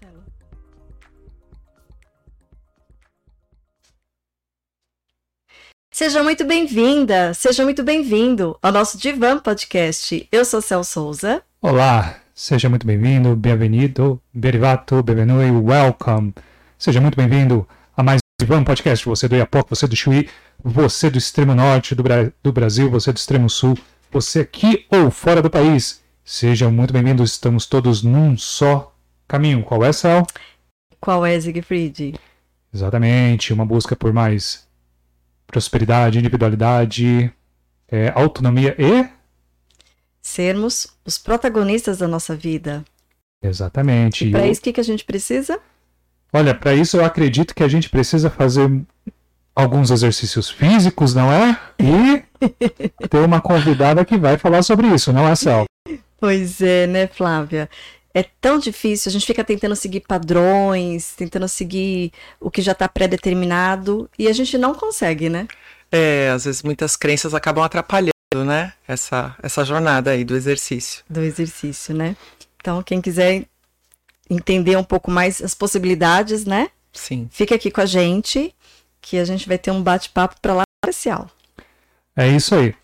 tela. Seja muito bem-vinda, seja muito bem-vindo ao nosso Divan Podcast. Eu sou Cel Souza. Olá, seja muito bem-vindo, bem-vindo, berivato, benvenue, welcome. Seja muito bem-vindo a mais um Divan Podcast. Você do Iapoc, você do Chuí, você do extremo norte do, Bra do Brasil, você do extremo sul, você aqui ou fora do país. Seja muito bem-vindo, estamos todos num só caminho. Qual é, Sal? Qual é, Siegfried? Exatamente, uma busca por mais prosperidade, individualidade, é, autonomia e. Sermos os protagonistas da nossa vida. Exatamente. E para eu- isso, o que, que a gente precisa? Olha, para isso eu acredito que a gente precisa fazer alguns exercícios físicos, não é? E ter uma convidada que vai falar sobre isso, não é, Sal? Pois é, né, Flávia? É tão difícil, a gente fica tentando seguir padrões, tentando seguir o que já está pré-determinado e a gente não consegue, né? É, às vezes muitas crenças acabam atrapalhando, né? Essa, essa jornada aí do exercício. Do exercício, né? Então, quem quiser entender um pouco mais as possibilidades, né? Sim. Fica aqui com a gente, que a gente vai ter um bate-papo para lá especial. É isso aí.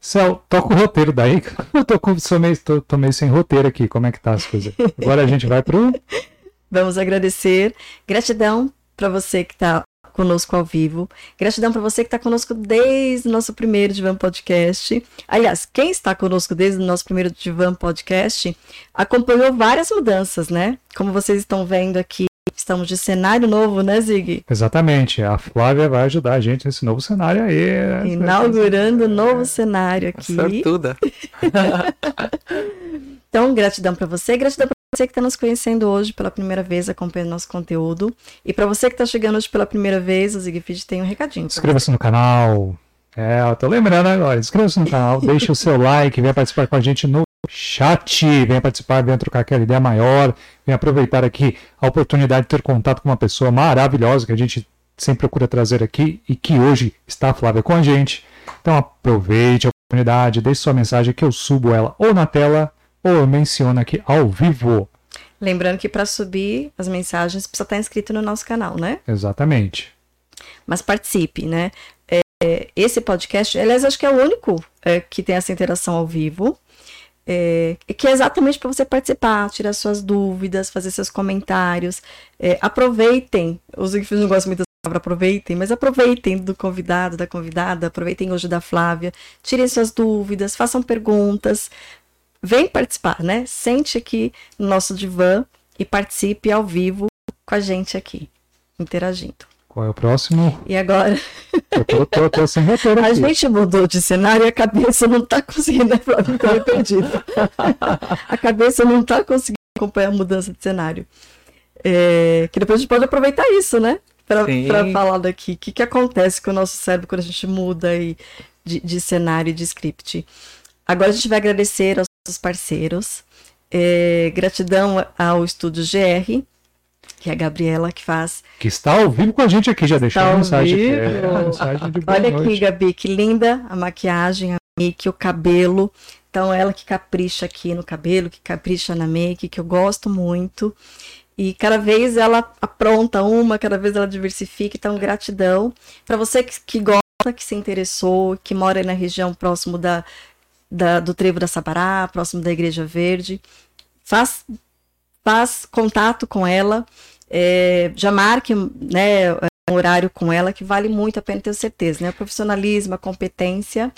Cel, toca o roteiro daí. Eu tô, com, sou meio, tô, tô meio sem roteiro aqui. Como é que tá as coisas? Agora a gente vai pro. Vamos agradecer. Gratidão para você que está conosco ao vivo. Gratidão para você que está conosco desde o nosso primeiro Divan Podcast. Aliás, quem está conosco desde o nosso primeiro Divan Podcast acompanhou várias mudanças, né? Como vocês estão vendo aqui, estamos de cenário novo, né, Zig? Exatamente. A Flávia vai ajudar a gente nesse novo cenário aí. Inaugurando um novo cenário aqui. Sortuda. Então, gratidão para você, gratidão para você que está nos conhecendo hoje pela primeira vez, acompanhando nosso conteúdo. E para você que está chegando hoje pela primeira vez, o Zigfried tem um recadinho. Inscreva-se no canal. É, eu tô lembrando agora. Inscreva-se no canal, deixe o seu like, venha participar com a gente no chat, venha participar, venha trocar aquela ideia maior, venha aproveitar aqui a oportunidade de ter contato com uma pessoa maravilhosa que a gente sempre procura trazer aqui e que hoje está a Flávia com a gente. Então aproveite a oportunidade, deixe sua mensagem que eu subo ela ou na tela ou eu menciono aqui ao vivo. Lembrando que para subir as mensagens precisa estar inscrito no nosso canal, né? Exatamente. Mas participe, né? É, esse podcast, aliás, acho que é o único é, que tem essa interação ao vivo. É, que é exatamente para você participar, tirar suas dúvidas, fazer seus comentários. É, aproveitem. Os que não gostam muito dessa palavra aproveitem, mas aproveitem do convidado, da convidada, aproveitem hoje da Flávia, tirem suas dúvidas, façam perguntas. Vem participar, né? Sente aqui no nosso divã e participe ao vivo com a gente aqui, interagindo. Qual é o próximo? E agora, Eu tô, tô, tô sem roteiro a gente mudou de cenário e a cabeça não tá conseguindo, meio perdida. A cabeça não tá conseguindo acompanhar a mudança de cenário. É, que depois a gente pode aproveitar isso, né? Pra falar daqui. O que, que acontece com o nosso cérebro quando a gente muda aí de, de cenário e de script. Agora a gente vai agradecer aos nossos parceiros. É, gratidão ao Estúdio GR, que é a Gabriela que faz Que está ao vivo com a gente aqui, já deixou a mensagem aqui. É, mensagem de boa Olha aqui, noite. Gabi, que linda a maquiagem, a make, o cabelo. Então, ela que capricha aqui no cabelo, que capricha na make, que eu gosto muito. E cada vez ela apronta uma, cada vez ela diversifica. Então, gratidão. Para você que, que gosta, que se interessou, que mora na região próximo da, da- do Trevo da Sabará, próximo da Igreja Verde, faz, faz contato com ela. É, já marque né, um horário com ela que vale muito a pena, tenho certeza, né? O profissionalismo, a competência.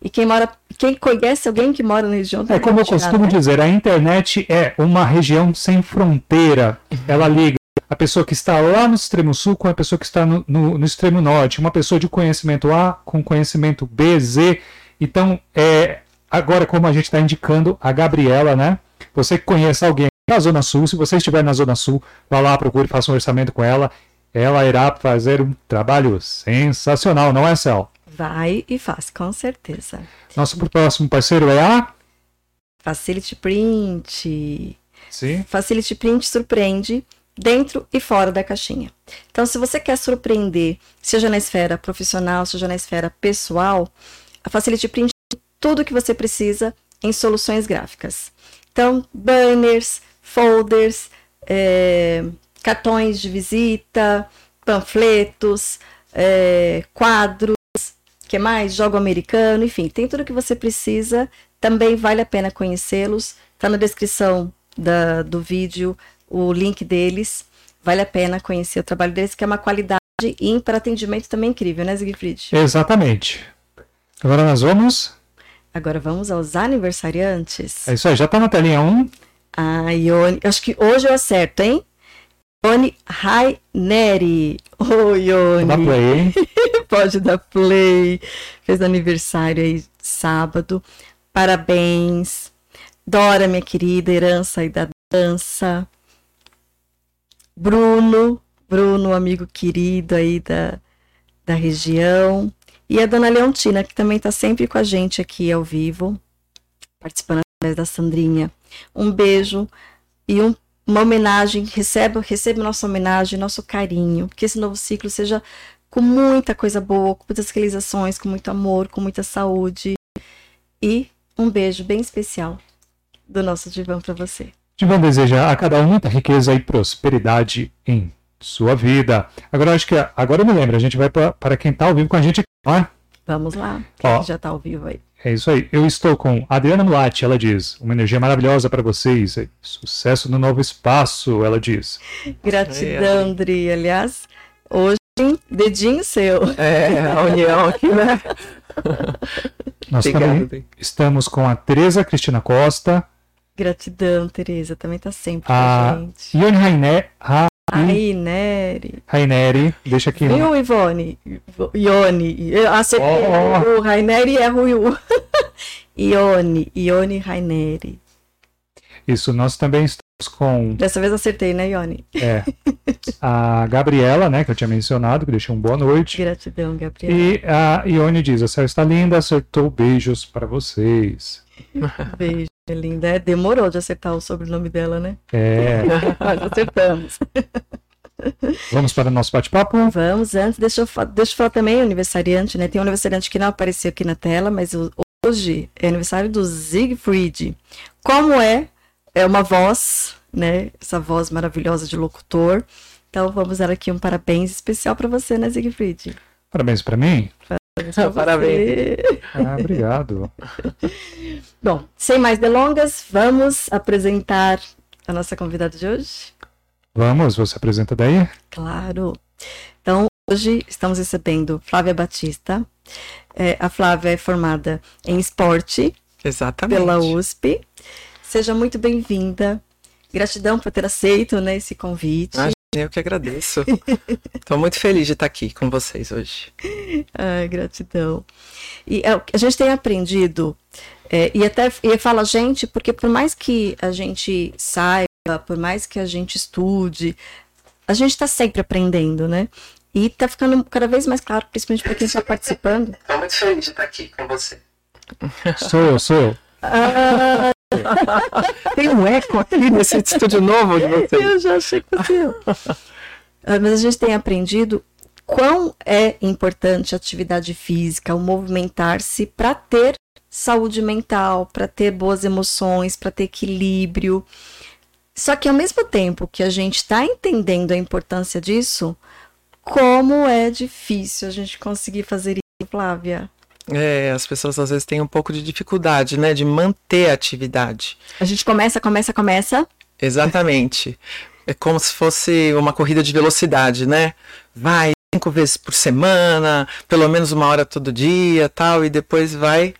E quem mora, quem conhece alguém que mora na região É como eu costumo né? dizer, a internet é uma região sem fronteira. Ela liga a pessoa que está lá no extremo sul com a pessoa que está no, no- no extremo norte, uma pessoa de conhecimento A com conhecimento B, Z. Então, é, agora, como a gente está indicando, a Gabriela, né? Você que conhece alguém na Zona Sul, se você estiver na Zona Sul, vá lá, procure, faça um orçamento com ela. Ela irá fazer um trabalho sensacional, não é, Cel? Vai e faz, com certeza. Nosso próximo parceiro é a. Facility Print. Sim. Facility Print surpreende dentro e fora da caixinha. Então, se você quer surpreender, seja na esfera profissional, seja na esfera pessoal, a Facility Print tem tudo o que você precisa em soluções gráficas. Então, banners, folders, é, cartões de visita, panfletos, é, quadros, que mais? Jogo americano, enfim, tem tudo que você precisa. Também vale a pena conhecê-los. Está na descrição da, do vídeo o link deles. Vale a pena conhecer o trabalho deles, que é uma qualidade e para atendimento também incrível, né, Siegfried? Exatamente. Agora nós vamos. Agora vamos aos aniversariantes. É isso aí, já tá na telinha 1. Ah, Ione, acho que hoje eu acerto, hein? Ione Raineri. Oh, Ione. Dá play, hein? Pode dar play. Fez aniversário aí sábado. Parabéns. Dora, minha querida, herança aí da dança. Bruno, Bruno, amigo querido aí da, da região. E a dona Leontina, que também está sempre com a gente aqui ao vivo, participando através da Sandrinha. Um beijo e um, uma homenagem, receba, receba nossa homenagem, nosso carinho, que esse novo ciclo seja com muita coisa boa, com muitas realizações, com muito amor, com muita saúde. E um beijo bem especial do nosso divã para você. Divã deseja a cada um muita riqueza e prosperidade em sua vida. Agora acho que agora eu me lembro, a gente vai para quem está ao vivo com a gente aqui, não é? Vamos lá, quem Ó, já está ao vivo aí. É isso aí. Eu estou com Adriana Mulatti, ela diz. Uma energia maravilhosa para vocês. Sucesso no novo espaço, ela diz. Gratidão, Andri. Aliás, hoje, dedinho seu. É, a união aqui, né? Nós Obrigado, também estamos com a Tereza Cristina Costa. Gratidão, Tereza. Também está sempre a com a gente. Ione Rainé, ha, Raineri. Raineri, deixa aqui. Viu, Ivone? Ione. Acertei. Oh. O Raineri é Rui. Ione. Ione Raineri. Isso, nós também estamos com. Dessa vez acertei, né, Ione? É. A Gabriela, né, que eu tinha mencionado, que deixou um boa noite. Gratidão, Gabriela. E a Ione diz: a céu está linda, acertou beijos para vocês. Beijo. Linda. É, demorou de acertar o sobrenome dela, né? É. Mas acertamos. Vamos para o nosso bate-papo? Vamos, antes, deixa eu, deixa eu falar também aniversariante, né? Tem um aniversariante que não apareceu aqui na tela, mas hoje é aniversário do Siegfried. Como é? É uma voz, né? Essa voz maravilhosa de locutor. Então vamos dar aqui um parabéns especial para você, né, Siegfried? Parabéns para mim? Parabéns. Ah, obrigado. Bom, sem mais delongas, vamos apresentar a nossa convidada de hoje? Vamos, você apresenta daí? Claro. Então, hoje estamos recebendo Flávia Batista. É, a Flávia é formada em esporte Exatamente. pela USP. Seja muito bem-vinda. Gratidão por ter aceito né, esse convite. Eu que agradeço. Estou muito feliz de estar aqui com vocês hoje. Ai, gratidão. E é, a gente tem aprendido, é, e até e fala gente, porque por mais que a gente saiba, por mais que a gente estude, a gente está sempre aprendendo, né? E está ficando cada vez mais claro, principalmente para quem está participando. Estou muito feliz de estar aqui com você. Sou eu, sou eu. Ah, tem um eco aqui nesse estúdio novo de vocês. Eu já achei que fosse eu. Ah, mas a gente tem aprendido quão é importante a atividade física, o movimentar-se para ter saúde mental, para ter boas emoções, para ter equilíbrio. Só que ao mesmo tempo que a gente está entendendo a importância disso, como é difícil a gente conseguir fazer isso, Flávia. É, as pessoas às vezes têm um pouco de dificuldade, né, de manter a atividade. A gente começa, começa, começa. Exatamente. É como se fosse uma corrida de velocidade, né? Vai cinco vezes por semana, pelo menos uma hora todo dia, tal, e depois vai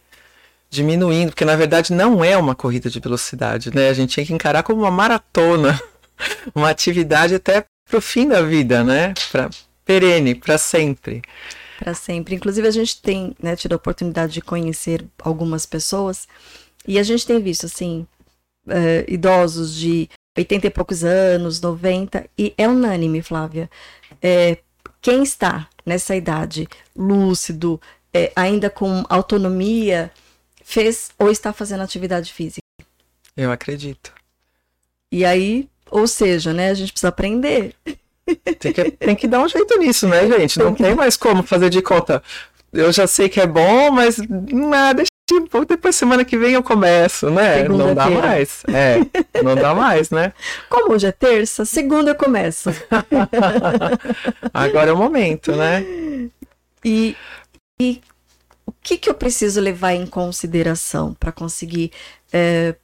diminuindo, porque na verdade não é uma corrida de velocidade, né? A gente tem que encarar como uma maratona, uma atividade até pro fim da vida, né? Para perene, para sempre para sempre. Inclusive, a gente tem né, tido a oportunidade de conhecer algumas pessoas e a gente tem visto, assim, uh, idosos de 80 e poucos anos, 90, e é unânime, Flávia. É, quem está nessa idade, lúcido, é, ainda com autonomia, fez ou está fazendo atividade física. Eu acredito. E aí, ou seja, né, a gente precisa aprender. Tem que, tem que dar um jeito nisso, né, gente? Não tem mais como fazer de conta. Eu já sei que é bom, mas tipo, depois semana que vem eu começo, né? Não dá mais. É, não dá mais, né? Como hoje é terça, segunda eu começo. Agora é o momento, né? E, e o que, que eu preciso levar em consideração para conseguir é,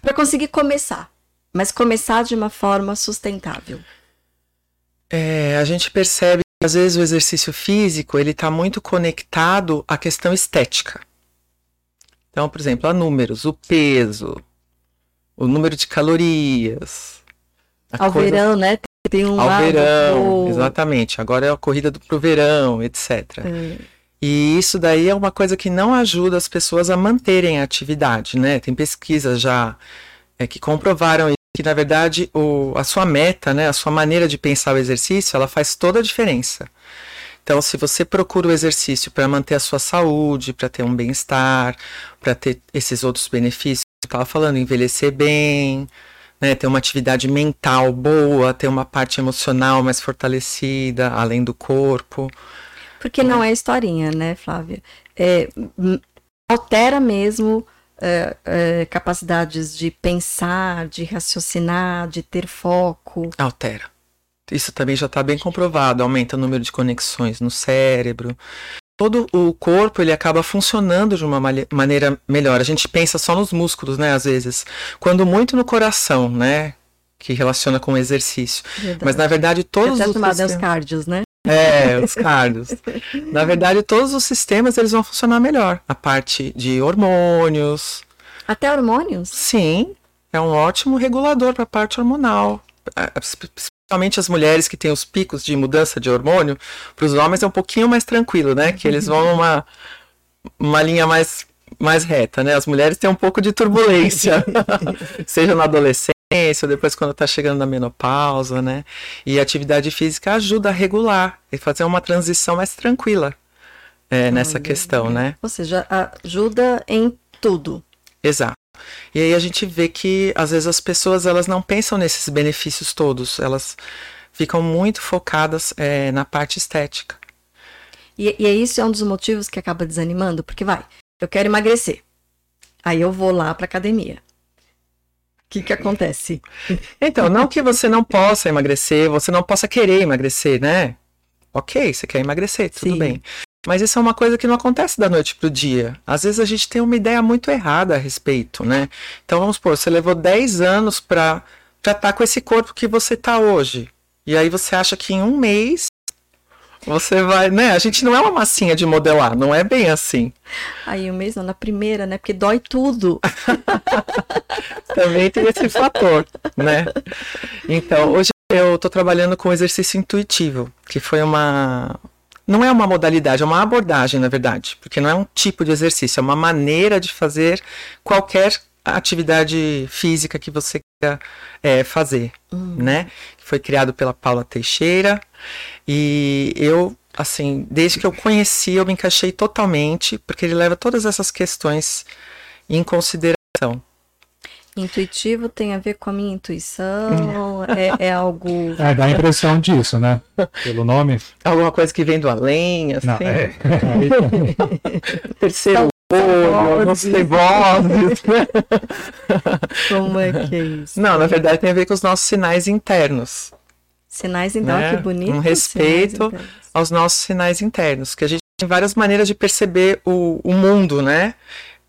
para conseguir começar, mas começar de uma forma sustentável? É, a gente percebe que às vezes o exercício físico ele está muito conectado à questão estética. Então, por exemplo, a números, o peso, o número de calorias. Ao coisa... verão, né? Tem um Ao verão, exatamente. Agora é a corrida para o verão, etc. É. E isso daí é uma coisa que não ajuda as pessoas a manterem a atividade, né? Tem pesquisas já é, que comprovaram que, na verdade, o, a sua meta, né, a sua maneira de pensar o exercício, ela faz toda a diferença. Então, se você procura o exercício para manter a sua saúde, para ter um bem-estar, para ter esses outros benefícios, eu estava falando, envelhecer bem, né, ter uma atividade mental boa, ter uma parte emocional mais fortalecida, além do corpo. Porque não é historinha, né, Flávia? É, altera mesmo é, é, capacidades de pensar, de raciocinar, de ter foco. Altera. Isso também já está bem comprovado, aumenta o número de conexões no cérebro. Todo o corpo ele acaba funcionando de uma maneira melhor. A gente pensa só nos músculos, né, às vezes. Quando muito no coração, né, que relaciona com o exercício. Verdade. Mas na verdade todos Você os sistemas... os cardios, né? É, os cardios. Na verdade, todos os sistemas eles vão funcionar melhor. A parte de hormônios. Até hormônios? Sim, é um ótimo regulador para a parte hormonal. É, principalmente as mulheres que têm os picos de mudança de hormônio, para os homens é um pouquinho mais tranquilo, né? Que eles vão numa uma linha mais, mais reta, né? As mulheres têm um pouco de turbulência, seja na adolescência ou depois quando está chegando na menopausa, né? E a atividade física ajuda a regular e fazer uma transição mais tranquila é, nessa questão, né? Ou seja, ajuda em tudo. Exato. E aí a gente vê que às vezes as pessoas elas não pensam nesses benefícios todos, elas ficam muito focadas é, na parte estética. E, e isso é um dos motivos que acaba desanimando, porque vai, eu quero emagrecer, aí eu vou lá para academia que, que acontece? Então, não que você não possa emagrecer, você não possa querer emagrecer, né? Ok, você quer emagrecer, tudo Sim. bem. Mas isso é uma coisa que não acontece da noite pro dia. Às vezes a gente tem uma ideia muito errada a respeito, né? Então vamos supor, você levou 10 anos para estar tá com esse corpo que você tá hoje. E aí você acha que em um mês você vai, né? A gente não é uma massinha de modelar, não é bem assim. Aí o mesmo na primeira, né? Porque dói tudo. Também tem esse fator, né? Então, hoje eu tô trabalhando com exercício intuitivo, que foi uma não é uma modalidade, é uma abordagem, na verdade, porque não é um tipo de exercício, é uma maneira de fazer qualquer atividade física que você queira é, fazer, hum. né? Foi criado pela Paula Teixeira e eu, assim, desde que eu conheci, eu me encaixei totalmente, porque ele leva todas essas questões em consideração. Intuitivo tem a ver com a minha intuição? é, é, algo. É, dá a impressão disso, né? Pelo nome. Alguma coisa que vem do além, assim. Não, é. Terceiro olho, não sei vozes. Como é que é isso? Não, na verdade tem a ver com os nossos sinais internos. Sinais internos, né? que bonito. Um respeito aos nossos sinais internos, que a gente tem várias maneiras de perceber o, o mundo, né?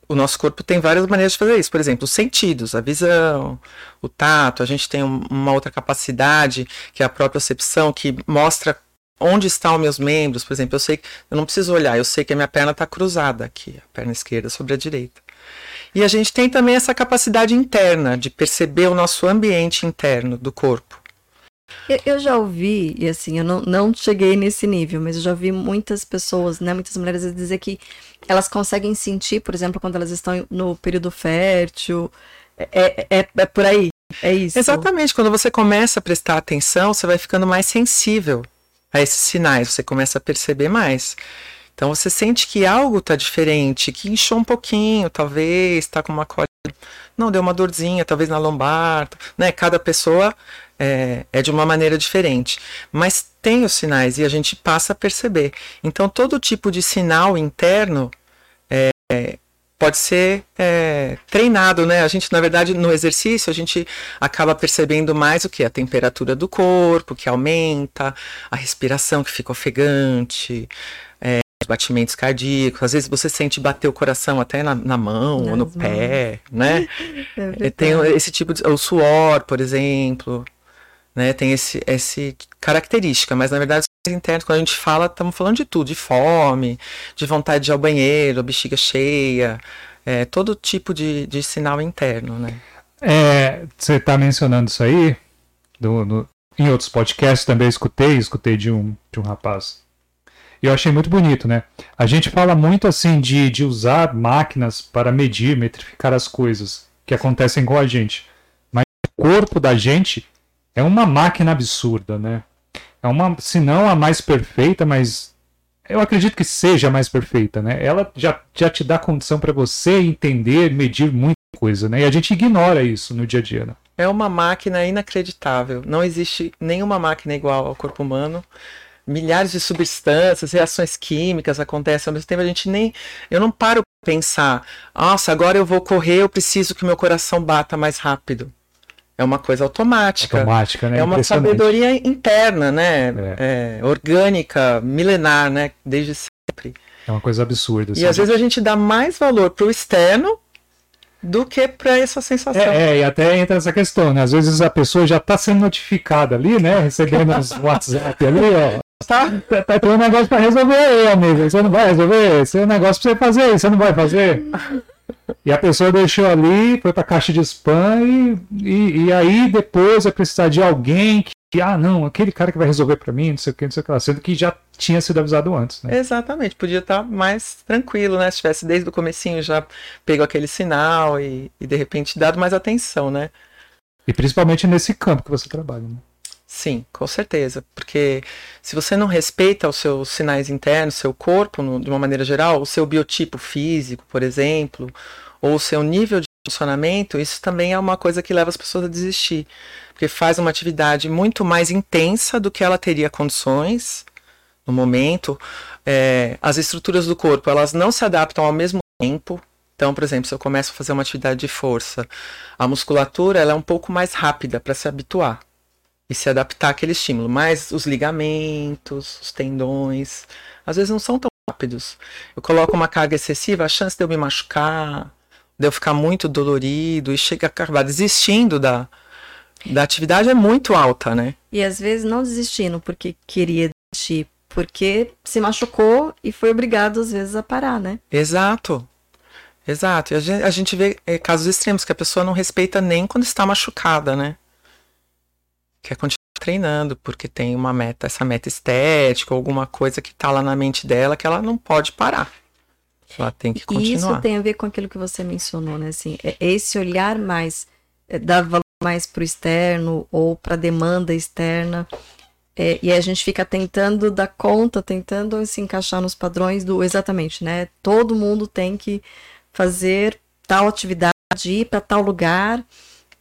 O nosso corpo tem várias maneiras de fazer isso. Por exemplo, os sentidos, a visão, o tato. A gente tem uma outra capacidade, que é a própria percepção, que mostra onde estão meus membros. Por exemplo, eu sei que eu não preciso olhar, eu sei que a minha perna está cruzada aqui, a perna esquerda sobre a direita. E a gente tem também essa capacidade interna de perceber o nosso ambiente interno do corpo. Eu, já ouvi, e assim, eu não, não cheguei nesse nível, mas eu já ouvi muitas pessoas, né, muitas mulheres dizer que elas conseguem sentir, por exemplo, quando elas estão no período fértil. É, é, é, é por aí, é isso. Exatamente, quando você começa a prestar atenção, você vai ficando mais sensível a esses sinais, você começa a perceber mais. Então você sente que algo está diferente, que inchou um pouquinho, talvez, está com uma cólica, não, deu uma dorzinha, talvez na lombar, né? Cada pessoa é, é, de uma maneira diferente. Mas tem os sinais e a gente passa a perceber. Então, todo tipo de sinal interno é, pode ser é, treinado, né? A gente, na verdade, no exercício, a gente acaba percebendo mais o que? A temperatura do corpo, que aumenta, a respiração que fica ofegante, é, os batimentos cardíacos. Às vezes você sente bater o coração até na, na mão Nas ou no mãos. pé, né? É. Tem esse tipo de. O suor, por exemplo. Né, tem esse, esse característica, mas na verdade, os internos, quando a gente fala, estamos falando de tudo, de fome, de vontade de ir ao banheiro, bexiga cheia, é, todo tipo de, de sinal interno, né? É, você está mencionando isso aí, do- em outros podcasts também escutei, escutei de um, de um rapaz. E eu achei muito bonito, né? A gente fala muito assim de, de usar máquinas para medir, metrificar as coisas que acontecem com a gente. Mas o corpo da gente é uma máquina absurda, né? É uma, se não a mais perfeita, mas eu acredito que seja a mais perfeita, né? Ela já, já te dá condição para você entender, medir muita coisa, né? E a gente ignora isso no dia a dia, né? É uma máquina inacreditável. Não existe nenhuma máquina igual ao corpo humano. Milhares de substâncias, reações químicas acontecem ao mesmo tempo. A gente nem. Eu não paro pensar, nossa, agora eu vou correr, eu preciso que meu coração bata mais rápido. É uma coisa automática. Automática, né? É uma sabedoria interna, né? É, orgânica, milenar, né? Desde sempre. É uma coisa absurda. E às vezes a gente dá mais valor pro externo do que para essa sensação. É, é, e até entra essa questão, né? Às vezes a pessoa já tá sendo notificada ali, né? Recebendo os WhatsApp ali, ó. Tá? Tá, tá tem um negócio pra resolver aí, amigo. Você não vai resolver? Esse é um negócio pra você fazer, você não vai fazer? E a pessoa deixou ali, foi pra caixa de spam e, e, e aí depois vai precisar de alguém que, que, ah, não, aquele cara que vai resolver pra mim, não sei o que, não sei o que lá, sendo que já tinha sido avisado antes, né? Exatamente, podia estar mais tranquilo, né? Se tivesse desde o comecinho já pegou aquele sinal e, e de repente dado mais atenção, né? E principalmente nesse campo que você trabalha, né? Sim, com certeza. Porque se você não respeita os seus sinais internos, seu corpo, no- de uma maneira geral, o seu biotipo físico, por exemplo, ou o seu nível de funcionamento, isso também é uma coisa que leva as pessoas a desistir. Porque faz uma atividade muito mais intensa do que ela teria condições no momento. É, as estruturas do corpo, elas não se adaptam ao mesmo tempo. Então, por exemplo, se eu começo a fazer uma atividade de força, a musculatura ela é um pouco mais rápida para se habituar e se adaptar àquele estímulo. Mas os ligamentos, os tendões, às vezes não são tão rápidos. Eu coloco uma carga excessiva, a chance de eu me machucar, de eu ficar muito dolorido e chegar a acabar desistindo da, da atividade é muito alta, né? E às vezes não desistindo porque queria desistir, porque se machucou e foi obrigado às vezes a parar, né? Exato. Exato. E a gente, a gente vê é, casos extremos que a pessoa não respeita nem quando está machucada, né? Quer continuar treinando porque tem uma meta, essa meta estética, alguma coisa que tá lá na mente dela que ela não pode parar. Ela tem que E isso continuar. tem a ver com aquilo que você mencionou, né? Assim, é esse olhar mais, é, dar valor mais para o externo ou para a demanda externa. É, e a gente fica tentando dar conta, tentando se encaixar nos padrões do exatamente, né? Todo mundo tem que fazer tal atividade, ir para tal lugar,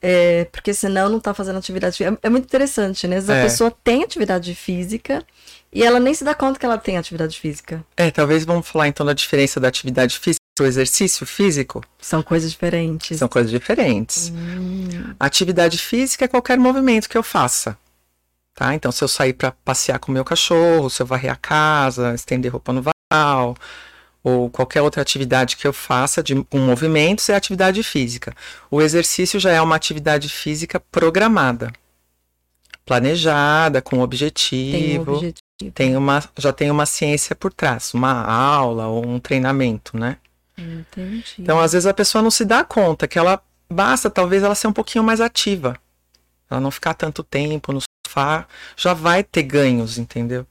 é, porque senão não está fazendo atividade física. É, é muito interessante, né? Às vezes É. a pessoa tem atividade física e ela nem se dá conta que ela tem atividade física. É, talvez vamos falar então da diferença da atividade física e do exercício físico. São coisas diferentes. São coisas diferentes. Hum. Atividade física é qualquer movimento que eu faça. Tá? Então, se eu sair para passear com o meu cachorro, se eu varrer a casa, estender roupa no varal, ou qualquer outra atividade que eu faça de, com movimentos, é atividade física. O exercício já é uma atividade física programada, planejada, com Tem um objetivo. objetivo. tem uma, já tem uma ciência por trás, uma aula ou um treinamento, né? Entendi. Então, às vezes a pessoa não se dá conta que ela basta talvez ela ser um pouquinho mais ativa. Ela não ficar tanto tempo no sofá, já vai ter ganhos, entendeu?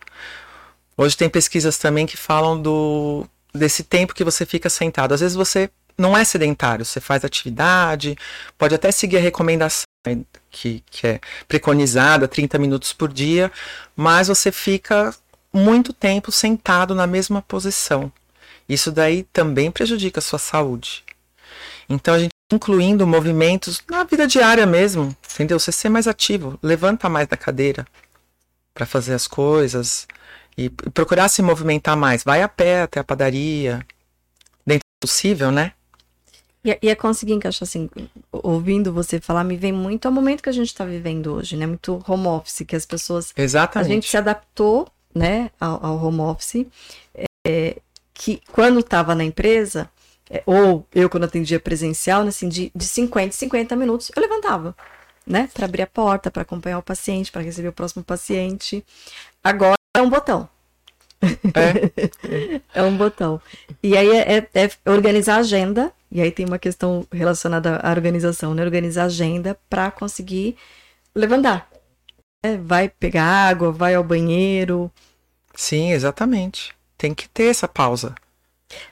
Hoje tem pesquisas também que falam do desse tempo que você fica sentado. Às vezes você não é sedentário, você faz atividade, pode até seguir a recomendação que, que é preconizada, 30 minutos por dia, mas você fica muito tempo sentado na mesma posição. Isso daí também prejudica a sua saúde. Então a gente incluindo movimentos na vida diária mesmo, entendeu? Você ser mais ativo, levanta mais da cadeira para fazer as coisas e procurar se movimentar mais. Vai a pé até a padaria, dentro do possível, né? E, é- e é conseguir encaixar assim, ouvindo você falar, me vem muito ao momento que a gente está vivendo hoje, né? Muito home office, que as pessoas. A Exatamente. gente se adaptou, né, ao, ao home office, é, que quando estava na empresa, é, ou eu quando atendia presencial, né, assim, de, de 50 em 50 minutos, eu levantava, né, para abrir a porta, para acompanhar o paciente, para receber o próximo paciente. Agora é um botão. É. É um botão. E aí é, é- é organizar a agenda, e aí tem uma questão relacionada à organização, né? Organizar a agenda para conseguir levantar. É, vai pegar água, vai ao banheiro. Sim, exatamente. Tem que ter essa pausa.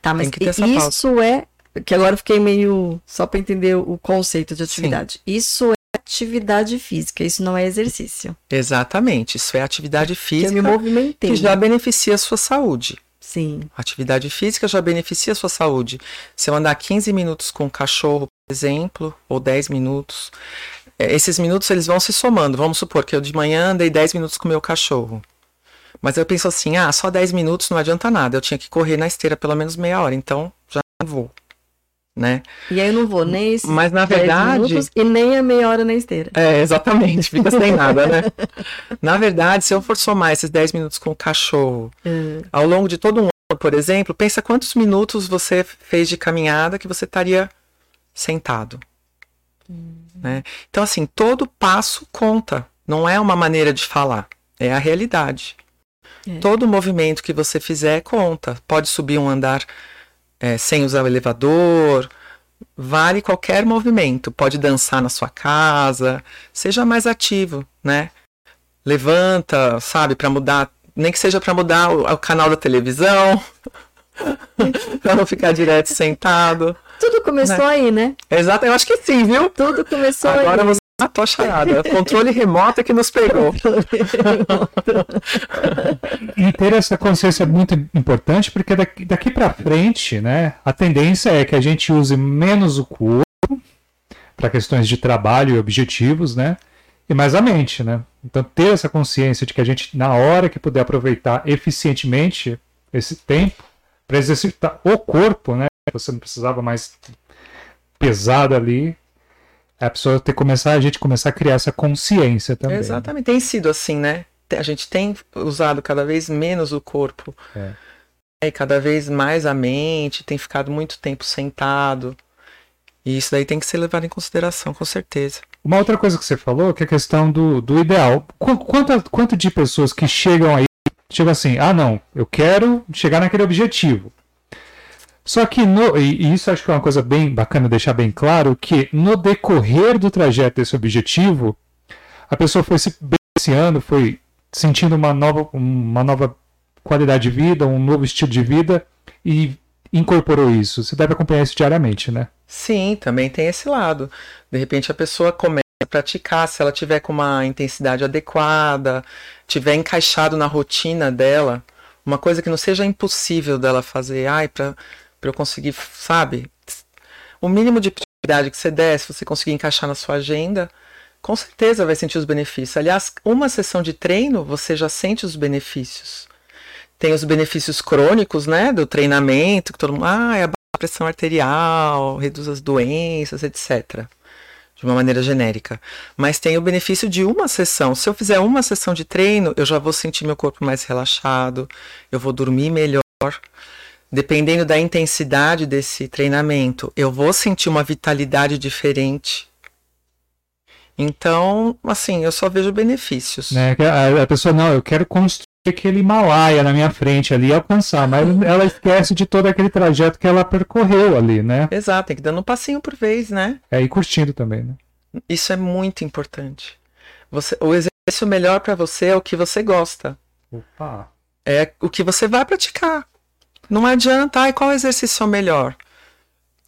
Tá, mas essa pausa. isso é. Que agora eu fiquei meio. Só para entender o conceito de atividade. Isso é atividade física, isso não é exercício. Exatamente. Isso é atividade Que eu me física movimentei. que já beneficia a sua saúde. Sim. Atividade física já beneficia a sua saúde. Se eu andar 15 minutos com o cachorro, por exemplo, ou 10 minutos, eh, esses minutos eles vão se somando. Vamos supor que eu de manhã andei 10 minutos com o meu cachorro. Mas eu penso assim, ah, só 10 minutos não adianta nada. Eu tinha que correr na esteira pelo menos meia hora, então já não vou. Né? E aí eu não vou nem esses Mas na 10 verdade. minutos e nem a meia hora na esteira. É, exatamente, fica sem nada, né? Na verdade, se eu for somar esses 10 minutos com o cachorro É. ao longo de todo um ano, por exemplo, pensa quantos minutos você fez de caminhada que você estaria sentado. Né? Então, assim, todo passo conta. Não é uma maneira de falar, é a realidade. É. Todo movimento que você fizer conta. Pode subir um andar é, sem usar o elevador. Vale qualquer movimento. Pode dançar na sua casa. Seja mais ativo, né? Levanta, sabe, para mudar, nem que seja para mudar o, o canal da televisão, para não ficar direto sentado. Tudo começou aí, né? Exato, eu acho que sim, viu? Tudo começou Agora aí. Matou a charada. Controle remoto é que nos pegou. E ter essa consciência é muito importante, porque daqui, daqui para frente, né, a tendência é que a gente use menos o corpo para questões de trabalho e objetivos, né, e mais a mente, né. Então ter essa consciência de que a gente, na hora que puder aproveitar eficientemente esse tempo para exercitar o corpo, né, você não precisava mais pesado ali, a pessoa ter que começar, a gente começar a criar essa consciência também. Exatamente, tem sido assim, né? A gente tem usado cada vez menos o corpo. É. E cada vez mais a mente, tem ficado muito tempo sentado. E isso daí tem que ser levado em consideração, com certeza. Uma outra coisa que você falou, que é a questão do, do ideal. Qu- Quanto, quanto de pessoas que chegam aí, chegam assim, ah não, eu quero chegar naquele objetivo. Só que, no, e isso acho que é uma coisa bem bacana deixar bem claro, que no decorrer do trajeto desse objetivo, a pessoa foi se beneficiando, foi sentindo uma nova, uma nova qualidade de vida, um novo estilo de vida e incorporou isso. Você deve acompanhar isso diariamente, né? Sim, também tem esse lado. De repente a pessoa começa a praticar, se ela tiver com uma intensidade adequada, tiver encaixado na rotina dela, uma coisa que não seja impossível dela fazer, ai, para eu conseguir, sabe? O mínimo de prioridade que você der, se você conseguir encaixar na sua agenda, com certeza vai sentir os benefícios. Aliás, uma sessão de treino, você já sente os benefícios. Tem os benefícios crônicos, né, do treinamento, que todo mundo, ah, é a pressão arterial, reduz as doenças, etc. De uma maneira genérica. Mas tem o benefício de uma sessão. Se eu fizer uma sessão de treino, eu já vou sentir meu corpo mais relaxado, eu vou dormir melhor. Dependendo da intensidade desse treinamento, eu vou sentir uma vitalidade diferente. Então, assim, eu só vejo benefícios. Né? A, a pessoa, não, eu quero construir aquele Himalaia na minha frente ali e alcançar, mas ela esquece de todo aquele trajeto que ela percorreu ali, né? Exato, tem que dando um passinho por vez, né? É, e curtindo também, né? Isso é muito importante. Você, o exercício melhor para você é o que você gosta. Opa! É o que você vai praticar. Não adianta, ai, qual exercício é o melhor?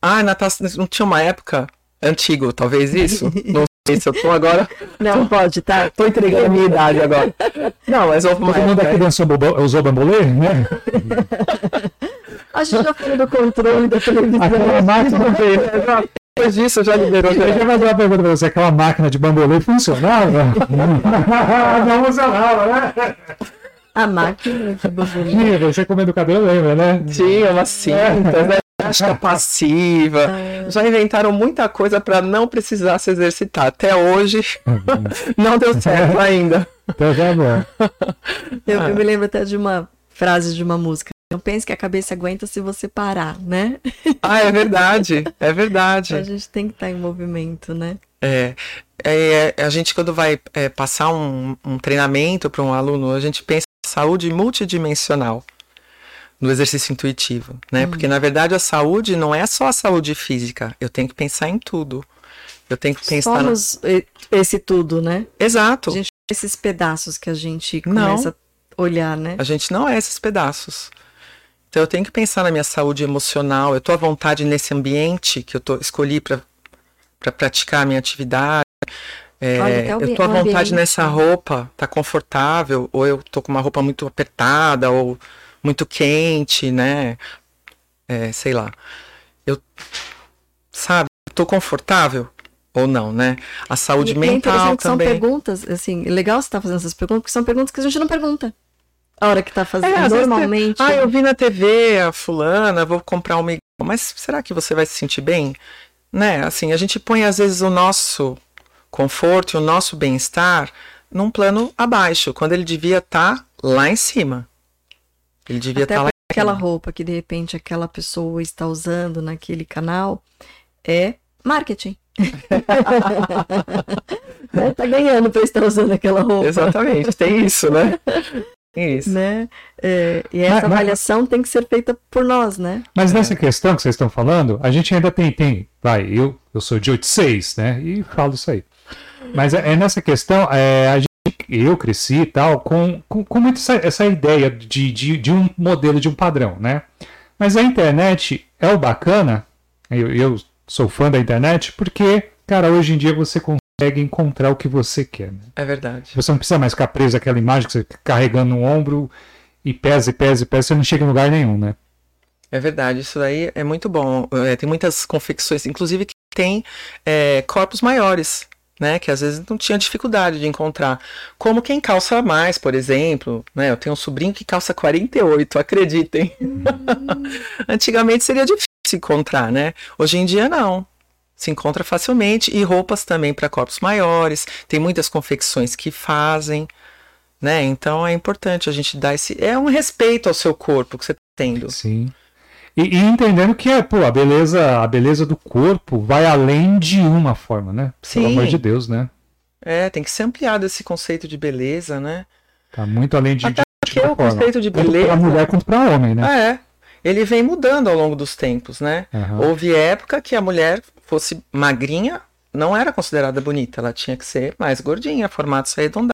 Ah, natação, não tinha uma época antigo, talvez isso? Não sei se eu tô agora. Não pode, tá? Tô entregando a minha idade agora. Não, mas houve uma Todo mundo aqui época. dançou usou bambolê, né? A gente já falou do controle da televisão. Aquela máquina veio. Depois disso já liberou. Eu já fazer uma pergunta pra você, aquela máquina de bambolê funcionava? Não funcionava, né? A máquina de. Ih, Você como educador lembra, né? Tinha umas cintas, né? ginástica passiva. Ah, Já inventaram muita coisa para não precisar se exercitar. Até hoje não deu certo ainda. Então tá bom. eu, Ah. eu me lembro até de uma frase de uma música. Não pense que a cabeça aguenta se você parar, né? Ah, é verdade. É A verdade. gente tem que estar em movimento, né? É, é, é, a gente, quando vai é, passar um, um treinamento para um aluno, a gente pensa saúde multidimensional no exercício intuitivo, né? Porque, na verdade, a saúde não é só a saúde física. Eu tenho que pensar em tudo. Eu tenho que pensar... na- Somos e- esse tudo, né? Exato. A gente esses pedaços que a gente Não. começa a olhar, né? A gente não é esses pedaços. Então eu tenho que pensar na minha saúde emocional. Eu tô à vontade nesse ambiente que eu tô, escolhi para praticar a minha atividade. É, Olha, eu tô à vontade nessa roupa, tá confortável, ou eu tô com uma roupa muito apertada, ou muito quente, né? É, sei lá. Eu, sabe, tô confortável ou não, né? A saúde E- é mental interessante que são também. perguntas, assim, é legal você estar fazendo essas perguntas, porque são perguntas que a gente não pergunta. A hora que tá fazendo, É, normalmente. Ah, eu vi na TV a fulana, vou comprar um migão. Mas será que você vai se sentir bem? Né? Assim, a gente põe às vezes o nosso conforto e o nosso bem-estar num plano abaixo, quando ele devia estar lá em cima. Ele devia estar lá porque aquela roupa que de repente aquela pessoa está usando naquele canal é marketing. Né? tá ganhando para estar usando aquela roupa. Exatamente, tem isso, né? Tem isso. Né? É, e essa Mas- mas- avaliação tem que ser feita por nós, né? Mas nessa questão que vocês estão falando, a gente ainda tem, tem, vai, eu, eu sou de 86, né? E falo isso aí. Mas é, é nessa questão, é, a gente, eu cresci e tal, com, com, com muito essa, essa ideia de, de, de um modelo, de um padrão, né? Mas a internet é o bacana, eu, eu sou fã da internet, porque, cara, hoje em dia você consegue encontrar o que você quer, né? É verdade. Você não precisa mais ficar preso àquela imagem que você fica carregando no ombro e pesa e pesa e pesa, você não chega em lugar nenhum, né? É verdade, isso daí é muito bom. É, tem muitas confecções, inclusive que tem é, corpos maiores, né? Que às vezes não tinha dificuldade de encontrar. Como quem calça mais, por exemplo. Né? Eu tenho um sobrinho que calça 48, acreditem. Antigamente seria difícil encontrar, né? Hoje em dia não. Se encontra facilmente. E roupas também para corpos maiores. Tem muitas confecções que fazem. Né? Então é importante a gente dar esse. É um respeito ao seu corpo que você está tendo. Sim. E, e entendendo que é, pô, a beleza, a beleza do corpo vai além de uma forma, né? Sim. Pelo amor de Deus, né? É, tem que ser ampliado esse conceito de beleza, né? Tá muito além de, Até de porque outra o forma. conceito de Tanto beleza. pra mulher quanto pra homem, né? Ah, é. Ele vem mudando ao longo dos tempos, né? Aham. Houve época que a mulher fosse magrinha, não era considerada bonita, ela tinha que ser mais gordinha, formatos arredondados.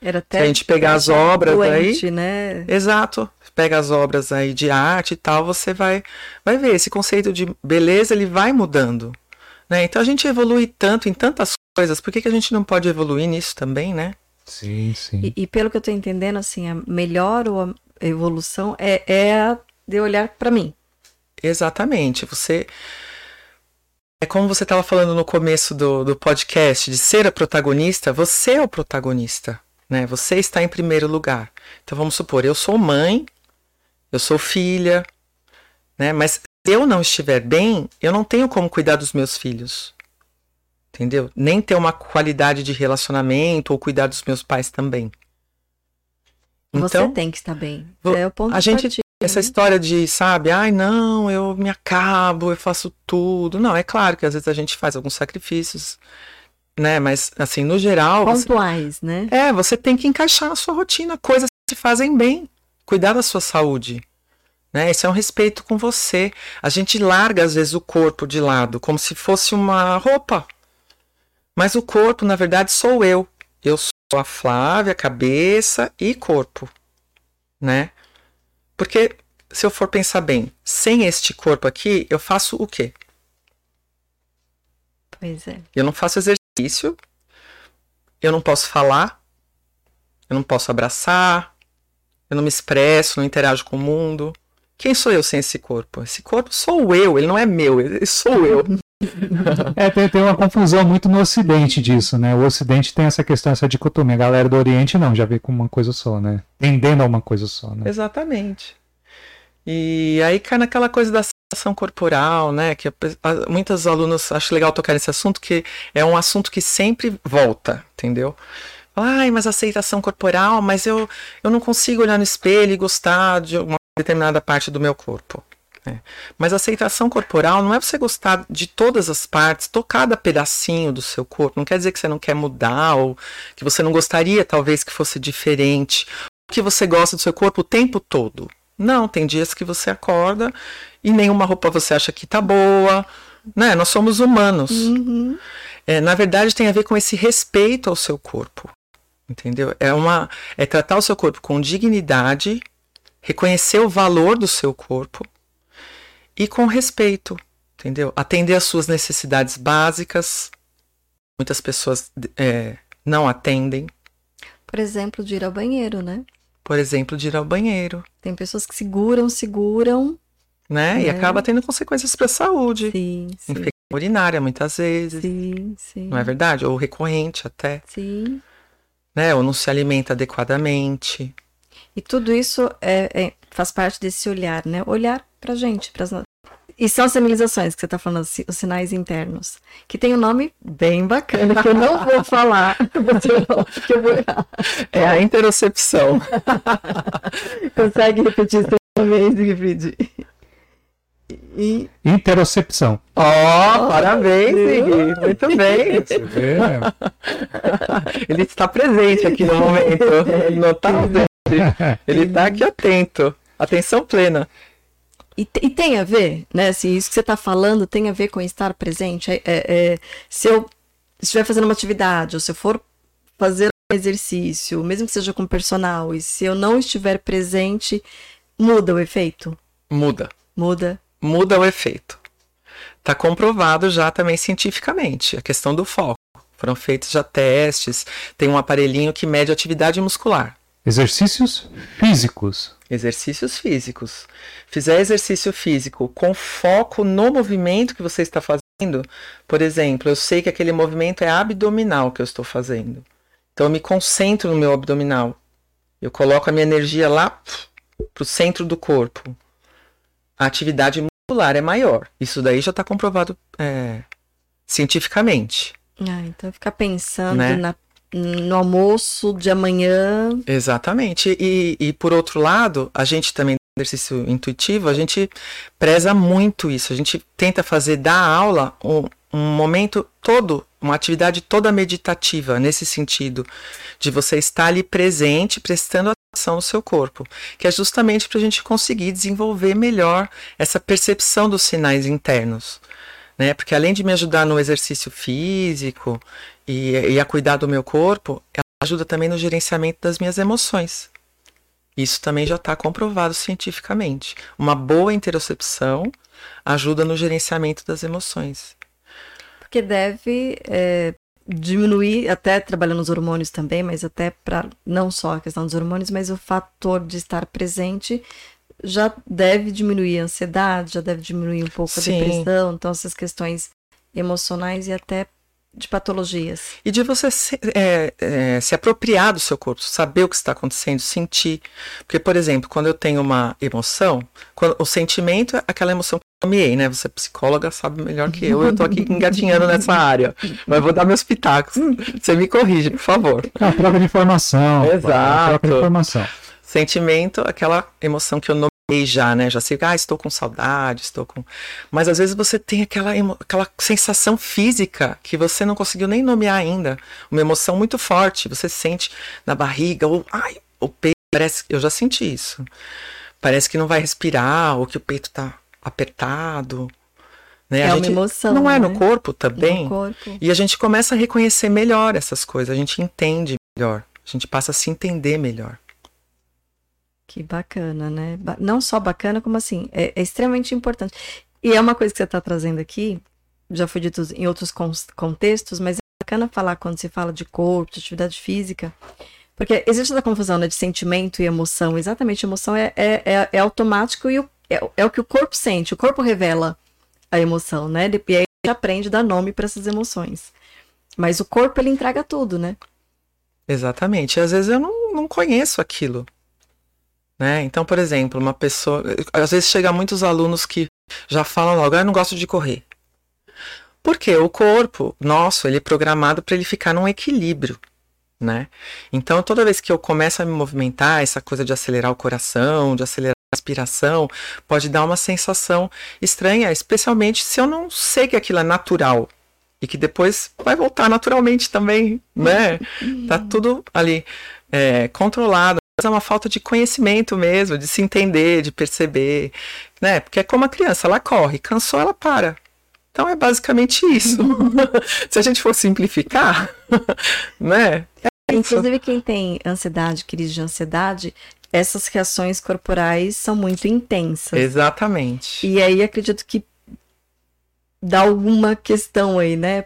Era até Se a gente pegar as obras doente, né? Exato. Pega as obras aí de arte e tal, você vai vai ver esse conceito de beleza, ele vai mudando, né? Então a gente evolui tanto em tantas coisas, por que, que a gente não pode evoluir nisso também, né? Sim, sim. E, e pelo que eu tô entendendo, assim, a melhor ou a evolução é, é a de olhar para mim. Exatamente. Você. É como você estava falando no começo do, do podcast, de ser a protagonista, você é o protagonista. Né? Você está em primeiro lugar. Então vamos supor, eu sou mãe, eu sou filha, né? Mas se eu não estiver bem, eu não tenho como cuidar dos meus filhos. Entendeu? Nem ter uma qualidade de relacionamento ou cuidar dos meus pais também. Você Então, tem que estar bem. É o ponto a gente partida, essa né? história de, sabe, ai não, eu me acabo, eu faço tudo. Não, é claro que às vezes a gente faz alguns sacrifícios, né? Mas, assim, no geral, você, Pontuais, né? é, você tem que encaixar na sua rotina coisas que te fazem bem, cuidar da sua saúde. Né? Esse é um respeito com você. A gente larga, às vezes, o corpo de lado, como se fosse uma roupa. Mas o corpo, na verdade, sou eu. Eu sou a Flávia, cabeça e corpo. Né? Porque, se eu for pensar bem, sem este corpo aqui, eu faço o quê? Pois é. Eu não faço exercício, eu não posso falar, eu não posso abraçar, eu não me expresso, não interajo com o mundo. Quem sou eu sem esse corpo? Esse corpo sou eu, ele não é meu, ele sou eu. É, tem, tem uma confusão muito no Ocidente disso, né? O Ocidente tem essa questão, essa dicotomia. A galera do Oriente não, já vê como uma coisa só, né? Tendendo a uma coisa só, né? Exatamente. E aí cai naquela coisa da aceitação corporal, né? Que a, a, muitas alunas acho legal tocar nesse assunto, que é um assunto que sempre volta, entendeu? Ai, mas aceitação corporal, mas eu, eu não consigo olhar no espelho e gostar de uma determinada parte do meu corpo. É. Mas aceitação corporal não é você gostar de todas as partes, tocar cada pedacinho do seu corpo. Não quer dizer que você não quer mudar ou que você não gostaria, talvez, que fosse diferente. Que você gosta do seu corpo o tempo todo. Não, tem dias que você acorda e nenhuma roupa você acha que tá boa. Né? Nós somos humanos. Uhum. É, na verdade, tem a ver com esse respeito ao seu corpo. Entendeu? É, uma, é tratar o seu corpo com dignidade, reconhecer o valor do seu corpo e com respeito, entendeu? Atender às suas necessidades básicas. Muitas pessoas é, não atendem. Por exemplo, de ir ao banheiro, né? Por exemplo, de ir ao banheiro. Tem pessoas que seguram, seguram. Né? É. E acaba tendo consequências para a saúde. Sim, sim. Infecção urinária, muitas vezes. Sim, sim. Não é verdade? Ou recorrente até. Sim. Né? Ou não se alimenta adequadamente. E tudo isso é, é, faz parte desse olhar, né? Olhar pra gente, pras, e são as sinalizações que você está falando, os sinais internos, que tem um nome bem bacana, que eu não vou falar, porque eu vou errar. É a interocepção. Consegue repetir isso uma vez, Sigrid? E... Interocepção. Ó, oh, parabéns, Sigrid. Muito bem. Você vê? Ele está presente aqui no momento. Ele não está ausente. Ele está aqui atento. Atenção plena. E, e, tem a ver, né? Se isso que você está falando tem a ver com estar presente. É, é, é, se eu estiver fazendo uma atividade, ou se eu for fazer um exercício, mesmo que seja com personal, e se eu não estiver presente, muda o efeito? Muda. Muda. Muda o efeito. Está comprovado já também cientificamente a questão do foco. Foram feitos já testes. Tem um aparelhinho que mede a atividade muscular. Exercícios físicos. Exercícios físicos. Fizer exercício físico com foco no movimento que você está fazendo, por exemplo, eu sei que aquele movimento é abdominal que eu estou fazendo. Então eu me concentro no meu abdominal. Eu coloco a minha energia lá para o centro do corpo. A atividade muscular é maior. Isso daí já está comprovado é, cientificamente. Ah, então ficar pensando né? na no almoço de amanhã. Exatamente. E, e por outro lado, a gente também exercício intuitivo, a gente preza muito isso. A gente tenta fazer da aula um, um momento todo, uma atividade toda meditativa, nesse sentido, de você estar ali presente, prestando atenção no seu corpo, que é justamente para a gente conseguir desenvolver melhor essa percepção dos sinais internos. Né? Porque além de me ajudar no exercício físico e, e a cuidar do meu corpo, ela ajuda também no gerenciamento das minhas emoções. Isso também já está comprovado cientificamente. Uma boa interocepção ajuda no gerenciamento das emoções. Porque deve é, diminuir, até trabalhando os hormônios também, mas até para não só a questão dos hormônios, mas o fator de estar presente já deve diminuir a ansiedade, já deve diminuir um pouco a Sim. depressão, então essas questões emocionais e até de patologias. E de você se, é, é, se apropriar do seu corpo, saber o que está acontecendo, sentir. Porque, por exemplo, quando eu tenho uma emoção, quando, o sentimento é aquela emoção nomeei, né? Você é psicóloga, sabe melhor que eu, eu tô aqui engatinhando nessa área. Mas vou dar meus pitacos. Você me corrige, por favor. É uma troca de informação. Exato. Troca de informação. Sentimento, aquela emoção que eu nomeei já, né? Já sei, ah, estou com saudade, estou com. Mas às vezes você tem aquela, aquela sensação física que você não conseguiu nem nomear ainda. Uma emoção muito forte. Você sente na barriga, ou ai, o peito parece. Eu já senti isso. Parece que não vai respirar, ou que o peito tá apertado. Né? É a gente, uma emoção. Não né? é no corpo também? No corpo. E a gente começa a reconhecer melhor essas coisas, a gente entende melhor, a gente passa a se entender melhor. Que bacana, né? Não só bacana, como assim, é, é extremamente importante. E é uma coisa que você está trazendo aqui, já foi dito em outros contextos, mas é bacana falar quando se fala de corpo, de atividade física, porque existe essa confusão né, de sentimento e emoção. Exatamente, emoção é, é, é, é automático e o, é, é, o que o corpo sente, o corpo revela a emoção, né? E aí a gente aprende a dar nome para essas emoções. Mas o corpo, ele entrega tudo, né? Exatamente. Às vezes eu não, não conheço aquilo. Né? Então, por exemplo, uma pessoa. Às vezes chega muitos alunos que já falam logo, ah, eu não gosto de correr. Porque o corpo nosso, ele é programado para ele ficar num equilíbrio, né? Então, toda vez que eu começo a me movimentar, essa coisa de acelerar o coração, de acelerar a respiração, pode dar uma sensação estranha, especialmente se eu não sei que aquilo é natural e que depois vai voltar naturalmente também, né? Tá tudo ali é, controlado. Mas é uma falta de conhecimento mesmo, de se entender, de perceber, né? Porque é como a criança, ela corre, cansou, ela para. Então é basicamente isso. se a gente for simplificar, né? É Inclusive quem tem ansiedade, crise de ansiedade, essas reações corporais são muito intensas. Exatamente. E aí acredito que dá alguma questão aí, né?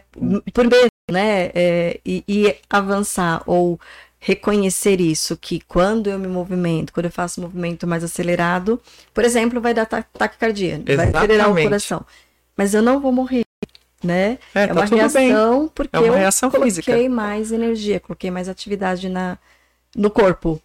Por medo, né? É, e, e, avançar ou reconhecer isso, que quando eu me movimento, quando eu faço um movimento mais acelerado, por exemplo, vai dar taquicardia, Exatamente. vai acelerar o coração. Mas eu não vou morrer, né? É, é tá uma reação bem. porque é uma eu reação coloquei física. mais energia, coloquei mais atividade na, no corpo.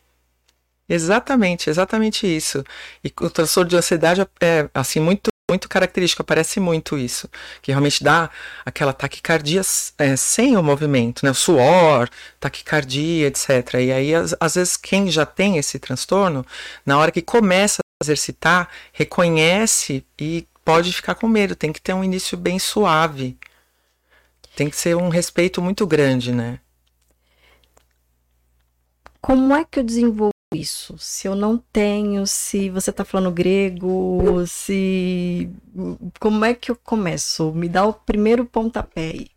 Exatamente, exatamente isso. E o transtorno de ansiedade é assim muito muito característico, aparece muito isso, que realmente dá aquela taquicardia é, sem o movimento, né? O suor, taquicardia, etc. E aí, às, às, vezes, quem já tem esse transtorno, na hora que começa a exercitar, reconhece e pode ficar com medo, tem que ter um início bem suave. Tem que ser um respeito muito grande, né? Como é que eu desenvolvo isso? Se eu não tenho, se você está falando grego, se. Como é que eu começo? Me dá o primeiro pontapé aí.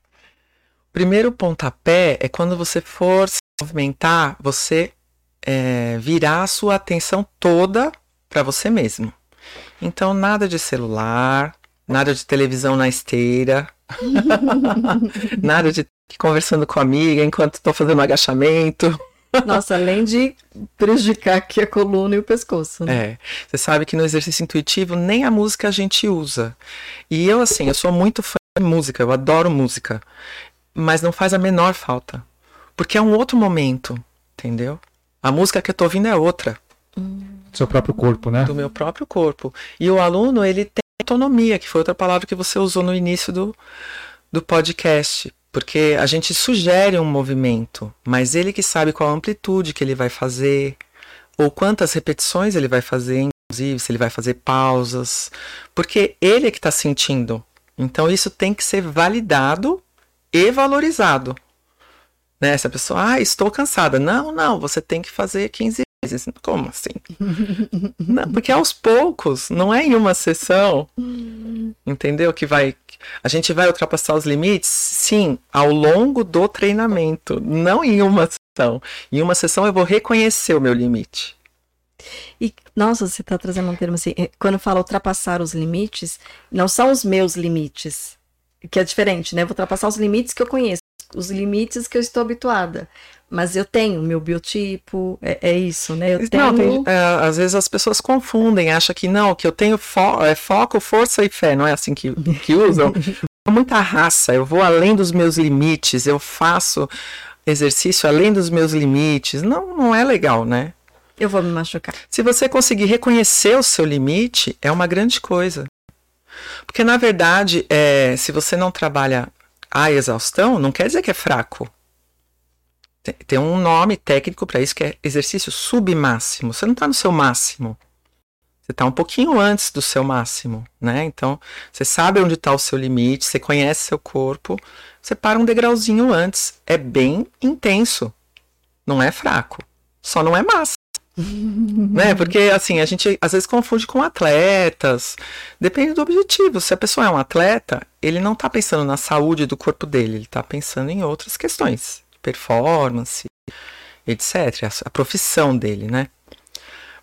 Primeiro pontapé é quando você for se movimentar, você é, virar a sua atenção toda para você mesmo. Então, nada de celular, nada de televisão na esteira, nada de conversando com a amiga enquanto estou fazendo agachamento. Nossa, além de prejudicar aqui a coluna e o pescoço. Né? É. Você sabe que no exercício intuitivo nem a música a gente usa. E eu, assim, eu sou muito fã de música, eu adoro música. Mas não faz a menor falta. Porque é um outro momento, entendeu? A música que eu tô ouvindo é outra. Do seu próprio corpo, né? Do meu próprio corpo. E o aluno, ele tem autonomia, que foi outra palavra que você usou no início do, do podcast. Porque a gente sugere um movimento, mas ele que sabe qual amplitude que ele vai fazer, ou quantas repetições ele vai fazer, inclusive, se ele vai fazer pausas. Porque ele é que está sentindo. Então isso tem que ser validado e valorizado. Né? Se a pessoa, ah, estou cansada. Não, não, você tem que fazer 15 Como assim? não, porque aos poucos, não é em uma sessão, entendeu? Que vai a gente vai ultrapassar os limites, sim, ao longo do treinamento, não em uma sessão. Em uma sessão eu vou reconhecer o meu limite. E, nossa, você está trazendo um termo assim, é, quando fala ultrapassar os limites, não são os meus limites, que é diferente, né? vou ultrapassar os limites que eu conheço, os limites que eu estou habituada. Mas eu tenho meu biotipo, é, é isso, né? Eu tenho... Não, tem, é, às vezes as pessoas confundem, acham que não, que eu tenho fo é, foco, força e fé, não é assim que, que usam? muita raça, eu vou além dos meus limites, eu faço exercício além dos meus limites. Não, não é legal, né? Eu vou me machucar. Se você conseguir reconhecer o seu limite, é uma grande coisa. Porque, na verdade, é, se você não trabalha a exaustão, não quer dizer que é fraco. Tem um nome técnico para isso que é exercício submáximo. Você não está no seu máximo. Você está um pouquinho antes do seu máximo, né? Então, você sabe onde está o seu limite, você conhece seu corpo, você para um degrauzinho antes. É bem intenso. Não é fraco. Só não é massa. né? Porque assim, a gente às vezes confunde com atletas. Depende do objetivo. Se a pessoa é um atleta, ele não está pensando na saúde do corpo dele, ele está pensando em outras questões performance, etc. A, a profissão dele, né?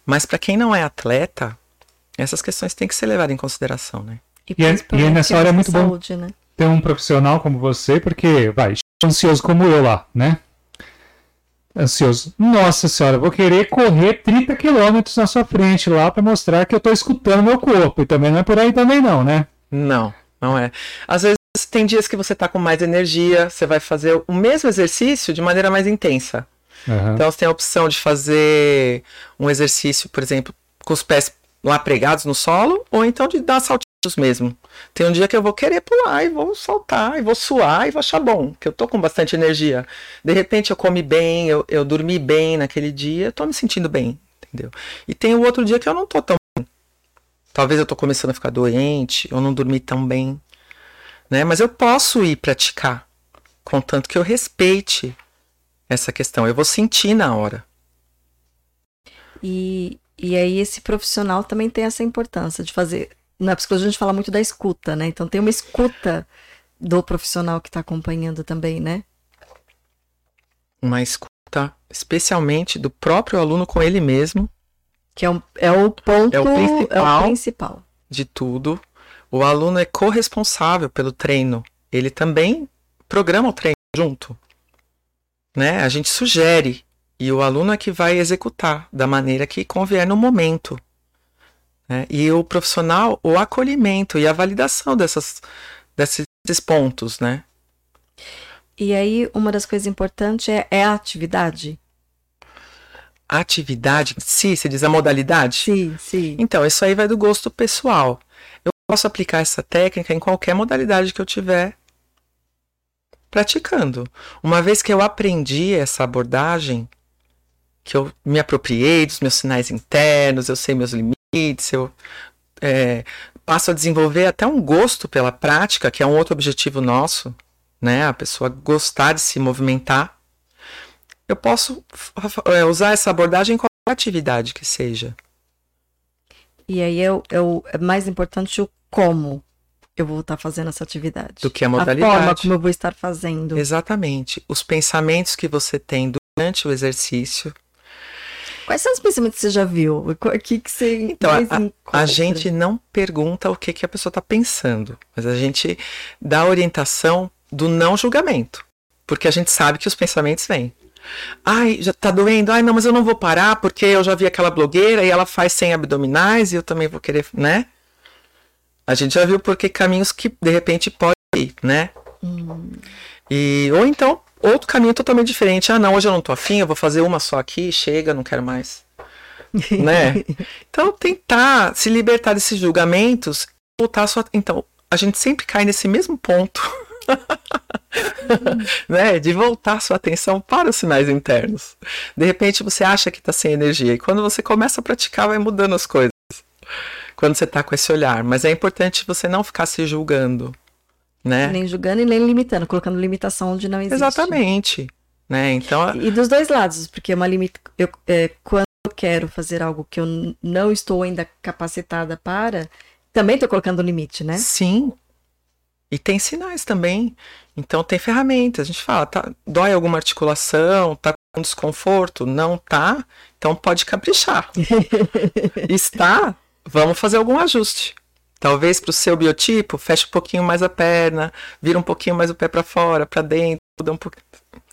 Mas para quem não é atleta, essas questões têm que ser levadas em consideração, né? E, e, é, e é nessa hora é muito saúde, bom né? ter um profissional como você, porque vai, ansioso como eu lá, né? Ansioso. Nossa senhora, vou querer correr 30 quilômetros na sua frente lá para mostrar que eu tô escutando meu corpo. E também não é por aí também não, né? Não, não é. Às vezes tem dias que você está com mais energia, você vai fazer o mesmo exercício de maneira mais intensa. Uhum. Então você tem a opção de fazer um exercício, por exemplo, com os pés lá pregados no solo, ou então de dar saltinho mesmo. Tem um dia que eu vou querer pular e vou soltar, e vou suar e vou achar bom, que eu tô com bastante energia. De repente eu comi bem, eu, eu dormi bem naquele dia, eu tô me sentindo bem, entendeu? E tem o outro dia que eu não tô tão bem. Talvez eu tô começando a ficar doente, eu não dormi tão bem, né? Mas eu posso ir praticar, contanto que eu respeite essa questão. Eu vou sentir na hora. E, e aí esse profissional também tem essa importância de fazer. Na psicologia a gente fala muito da escuta, né? Então tem uma escuta do profissional que está acompanhando também, né? Uma escuta, especialmente do próprio aluno com ele mesmo. Que é, um, é o ponto. É o principal. É o principal. De tudo. O aluno é corresponsável pelo treino. Ele também programa o treino junto. Né? A gente sugere e o aluno é que vai executar da maneira que convier no momento. Né? E o profissional, o acolhimento e a validação dessas, desses pontos, né? E aí, uma das coisas importantes é, é a atividade. A atividade, sim, você diz a modalidade? Sim, sim. Então, isso aí vai do gosto pessoal. Posso aplicar essa técnica em qualquer modalidade que eu tiver praticando. Uma vez que eu aprendi essa abordagem, que eu me apropriei dos meus sinais internos, eu sei meus limites, eu é, passo a desenvolver até um gosto pela prática, que é um outro objetivo nosso, né? A pessoa gostar de se movimentar. Eu posso é, usar essa abordagem em qualquer atividade que seja. E aí é, é, é mais importante o como eu vou estar fazendo essa atividade. Do que a modalidade. A forma como eu vou estar fazendo. Exatamente. Os pensamentos que você tem durante o exercício Quais são os pensamentos que você já viu? O que, que você Então, a, a, gente não pergunta o que, que a pessoa está pensando, mas a gente dá a orientação do não julgamento. Porque a gente sabe que os pensamentos vêm. Ai, já tá doendo. Ai, não, mas eu não vou parar porque eu já vi aquela blogueira e ela faz 100 abdominais e eu também vou querer, né? A gente já viu porque caminhos que de repente pode ir, né? Hum. E ou então outro caminho totalmente diferente. Ah, não, hoje eu não tô afim, eu vou fazer uma só aqui, chega, não quero mais. né? Então, tentar se libertar desses julgamentos, voltar sua. Então, a gente sempre cai nesse mesmo ponto. né? De voltar sua atenção para os sinais internos. De repente você acha que está sem energia e quando você começa a praticar vai mudando as coisas. Quando você está com esse olhar, mas é importante você não ficar se julgando, né? Nem julgando e nem limitando, colocando limitação onde não existe. Exatamente. Né? Então, e, dos dois lados, porque uma limita, eu, é, quando eu quero fazer algo que eu não estou ainda capacitada para, também estou colocando limite, né? Sim. E tem sinais também. Então tem ferramentas. A gente fala, tá, dói alguma articulação, tá com desconforto? Não tá? Então pode caprichar. Está? Vamos fazer algum ajuste. Talvez para o seu biotipo, feche um pouquinho mais a perna, vira um pouquinho mais o pé para fora, para dentro, muda um pouquinho.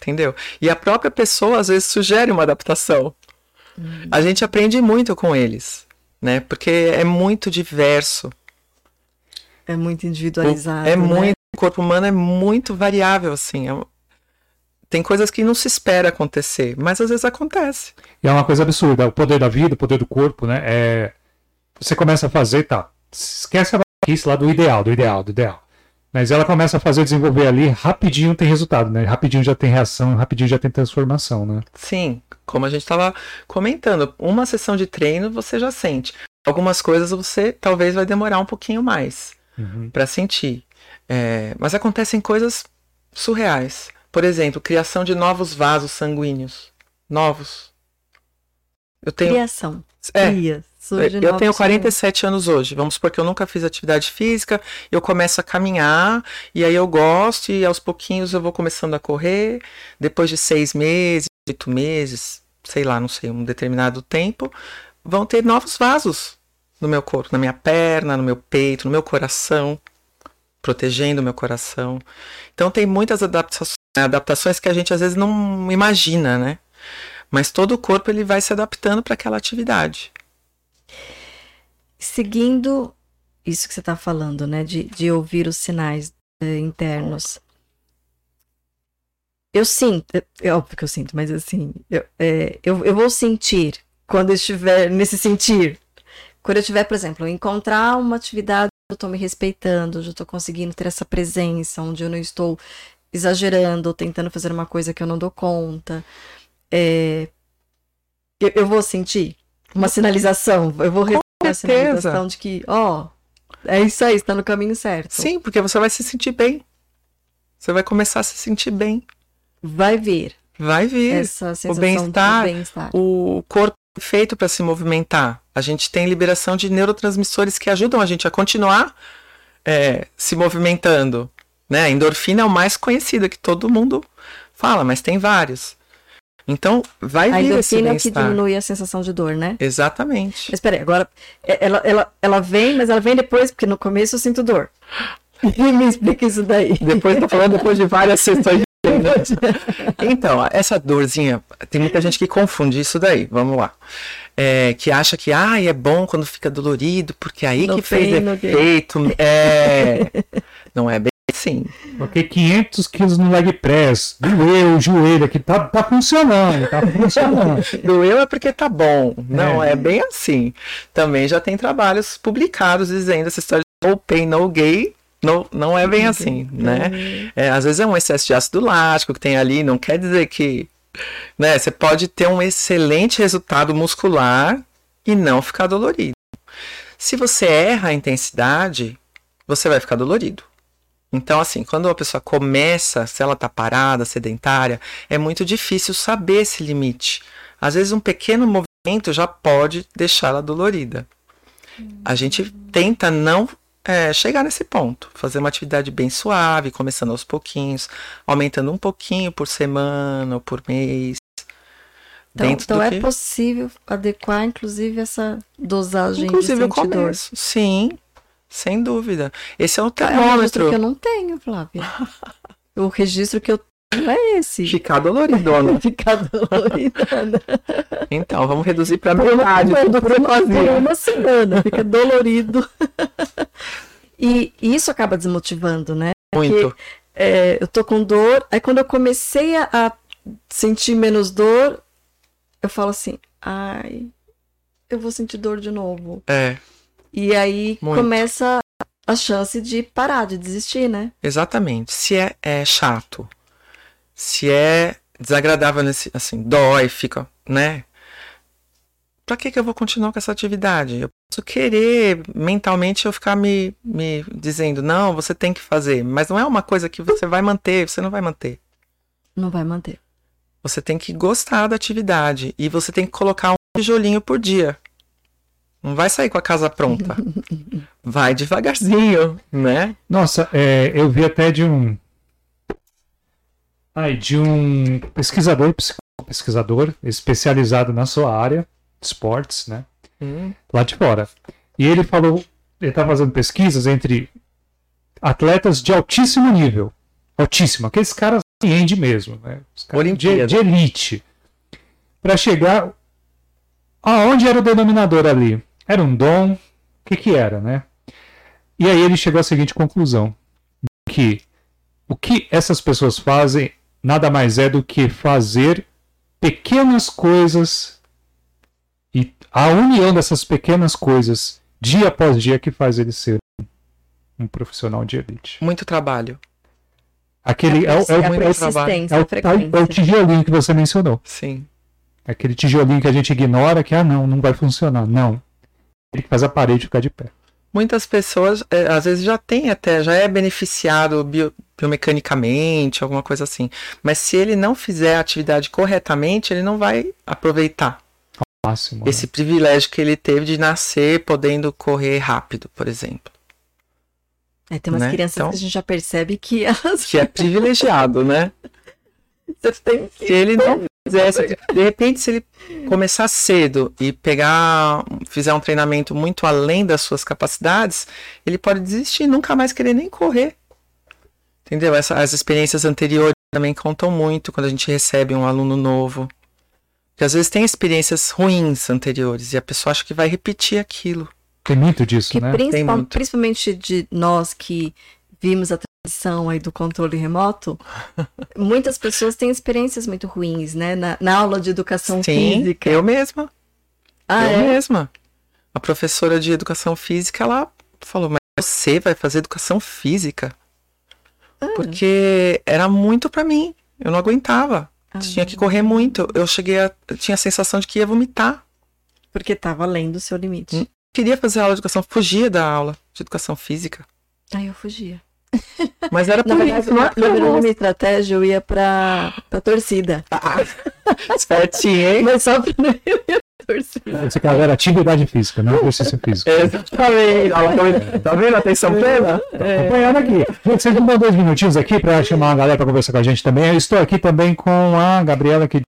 Entendeu? E a própria pessoa às vezes sugere uma adaptação. Uhum. A gente aprende muito com eles, né? Porque é muito diverso. É muito individualizado. É né? muito. O corpo humano é muito variável, assim. É, tem coisas que não se espera acontecer, mas às vezes acontece. E é uma coisa absurda. O poder da vida, o poder do corpo, né? É... Você começa a fazer, tá esquece a maluquice lá do ideal, do ideal, do ideal. Mas ela começa a fazer desenvolver ali, rapidinho tem resultado, né? Rapidinho já tem reação, rapidinho já tem transformação, né? Sim, como a gente estava comentando, uma sessão de treino você já sente. Algumas coisas você talvez vai demorar um pouquinho mais uhum. para sentir. É, mas acontecem coisas surreais. Por exemplo, criação de novos vasos sanguíneos. Novos. Eu tenho. Criação. É, Cria. Eu tenho 47 anos hoje. Vamos supor que eu nunca fiz atividade física, eu começo a caminhar, e aí eu gosto, e aos pouquinhos eu vou começando a correr. Depois de seis meses, oito meses, sei lá, não sei, um determinado tempo, vão ter novos vasos no meu corpo, na minha perna, no meu peito, no meu coração, protegendo o meu coração. Então tem muitas adaptações, adaptações que a gente às vezes não imagina, né? Mas todo o corpo ele vai se adaptando para aquela atividade seguindo isso que você está falando, né, de, de ouvir os sinais eh, internos. Eu sinto, é, é óbvio que eu sinto, mas assim, eu, é, eu, eu vou sentir quando eu estiver nesse sentir. Quando eu tiver, por exemplo, encontrar uma atividade eu tô me respeitando, onde eu tô conseguindo ter essa presença, onde eu não estou exagerando ou tentando fazer uma coisa que eu não dou conta. É, eu, eu vou sentir uma sinalização, eu vou receber a sinalização de que, ó, é isso aí, está no caminho certo. Sim, porque você vai se sentir bem. Você vai começar a se sentir bem. Vai vir Vai vir. essa o sensação bem-estar, bem-estar. o corpo é feito para se movimentar. A gente tem liberação de neurotransmissores que ajudam a gente a continuar é, se movimentando. Né? A endorfina é o mais conhecido que todo mundo fala, mas tem vários. Então, vai A vir esse endorfina é o que bem-estar. diminui a sensação de dor, né? Exatamente. Mas peraí, agora, é- ela, ela, ela vem, mas ela vem depois, porque no começo eu sinto dor. Me explica isso daí. Depois, tô falando depois de várias sessões de. Então, essa dorzinha, tem muita gente que confunde isso daí. Vamos lá. É, que acha que ah, é bom quando fica dolorido, porque aí No que fez efeito. É. Não é bem assim. Coloquei 500 quilos no leg press. Doeu o joelho aqui. Tá, tá funcionando, tá funcionando. Doeu é porque tá bom. Não, É. é. bem assim. Também já tem trabalhos publicados dizendo essa história de no pain, no gain. No, não é bem assim, né? É, às vezes é um excesso de ácido lático que tem ali, não quer dizer que. Né, você pode ter um excelente resultado muscular e não ficar dolorido. Se você erra a intensidade, você vai ficar dolorido. Então, assim, quando a pessoa começa, se ela tá parada, sedentária, é muito difícil saber esse limite. Às vezes, um pequeno movimento já pode deixá-la dolorida. A gente tenta não é, chegar nesse ponto, fazer uma atividade bem suave, começando aos pouquinhos, aumentando um pouquinho por semana ou por mês. Então, então é que... possível adequar, inclusive, essa dosagem Inclusive de o sentir dor. começo. Sim, sem dúvida. Esse é o É registro termômetro. que eu não tenho, Flávia. o registro que eu tenho é esse. Ficar doloridona. Ficar dolorida. né? Então, vamos reduzir para metade tudo por uma- por fazia. uma semana, fica dolorido. e isso acaba desmotivando, né? Muito. É, eu tô com dor, aí quando eu comecei a, a sentir menos dor, eu falo assim, ai, eu vou sentir dor de novo. É, E aí Muito. começa a chance de parar, de desistir, né? exatamente. Se é, é chato, se é desagradável, nesse, assim, dói, fica, né? Pra que, que eu vou continuar com essa atividade? Eu posso querer mentalmente eu ficar me, me dizendo, não, você tem que fazer, mas não é uma coisa que você vai manter, você não vai manter. Não vai manter. Você tem que gostar da atividade e você tem que colocar um tijolinho por dia. Não vai sair com a casa pronta. Vai devagarzinho, né? Nossa, é, eu vi até de um. Ai, de um pesquisador, pesquisador especializado na sua área, esportes, né? Hum, Lá de fora. E ele falou, ele tá fazendo pesquisas entre atletas de altíssimo nível. Altíssimo, aqueles caras high-end mesmo, né? Os caras de, de elite. Para chegar aonde era o denominador ali? Era um dom? O que que era, né? E aí ele chegou à seguinte conclusão: que o que essas pessoas fazem nada mais é do que fazer pequenas coisas e a união dessas pequenas coisas dia após dia que faz ele ser um profissional de elite. muito trabalho. Aquele é, o- é, o- muito persistência, é, o, tal- é o tijolinho que você mencionou. Sim. Aquele tijolinho que a gente ignora que, ah, não, não vai funcionar. Não. Ele que faz a parede ficar de pé. Muitas pessoas, é, às vezes, já tem até, já é beneficiado bio- biomecanicamente, alguma coisa assim. Mas se ele não fizer a atividade corretamente, ele não vai aproveitar Máximo. né? esse privilégio que ele teve de nascer podendo correr rápido, por exemplo. É, tem umas né? crianças Então- que a gente já percebe que elas Que é privilegiado, né? Você tem Se ele não fizer essa, de repente, se ele começar cedo e pegar, fizer um treinamento muito além das suas capacidades, ele pode desistir e nunca mais querer nem correr. Entendeu? Essa- as experiências anteriores também contam muito quando a gente recebe um aluno novo. Porque às vezes tem experiências ruins anteriores e a pessoa acha que vai repetir aquilo. Tem muito disso, que né? principal- muito. principalmente de nós que vimos a transição aí do controle remoto, muitas pessoas têm experiências muito ruins, né? Na, na aula de educação Sim, física. eu mesma. ah, eu é? mesma. A professora de educação física, ela falou, mas você vai fazer educação física. Porque era muito pra mim. Eu não aguentava. Ah. Tinha que correr muito. Eu cheguei a. Eu tinha a sensação de que ia vomitar. Porque estava além do seu limite. Hum. Queria fazer aula de educação, fugia da aula de educação física. Aí eu fugia. Mas era por verdade, isso, não na, é na verdade, minha estratégia eu ia pra, pra torcida. Espertinho, hein? Mas só pra não ir pra torcida. Esse cara era atividade física, não exercício físico. Exatamente. Lá, Tá vendo? Atenção plena? Acompanhando aqui. Gente, vocês me dão dois minutinhos aqui para chamar a galera para conversar com a gente também. Eu estou aqui também com a Gabriela, que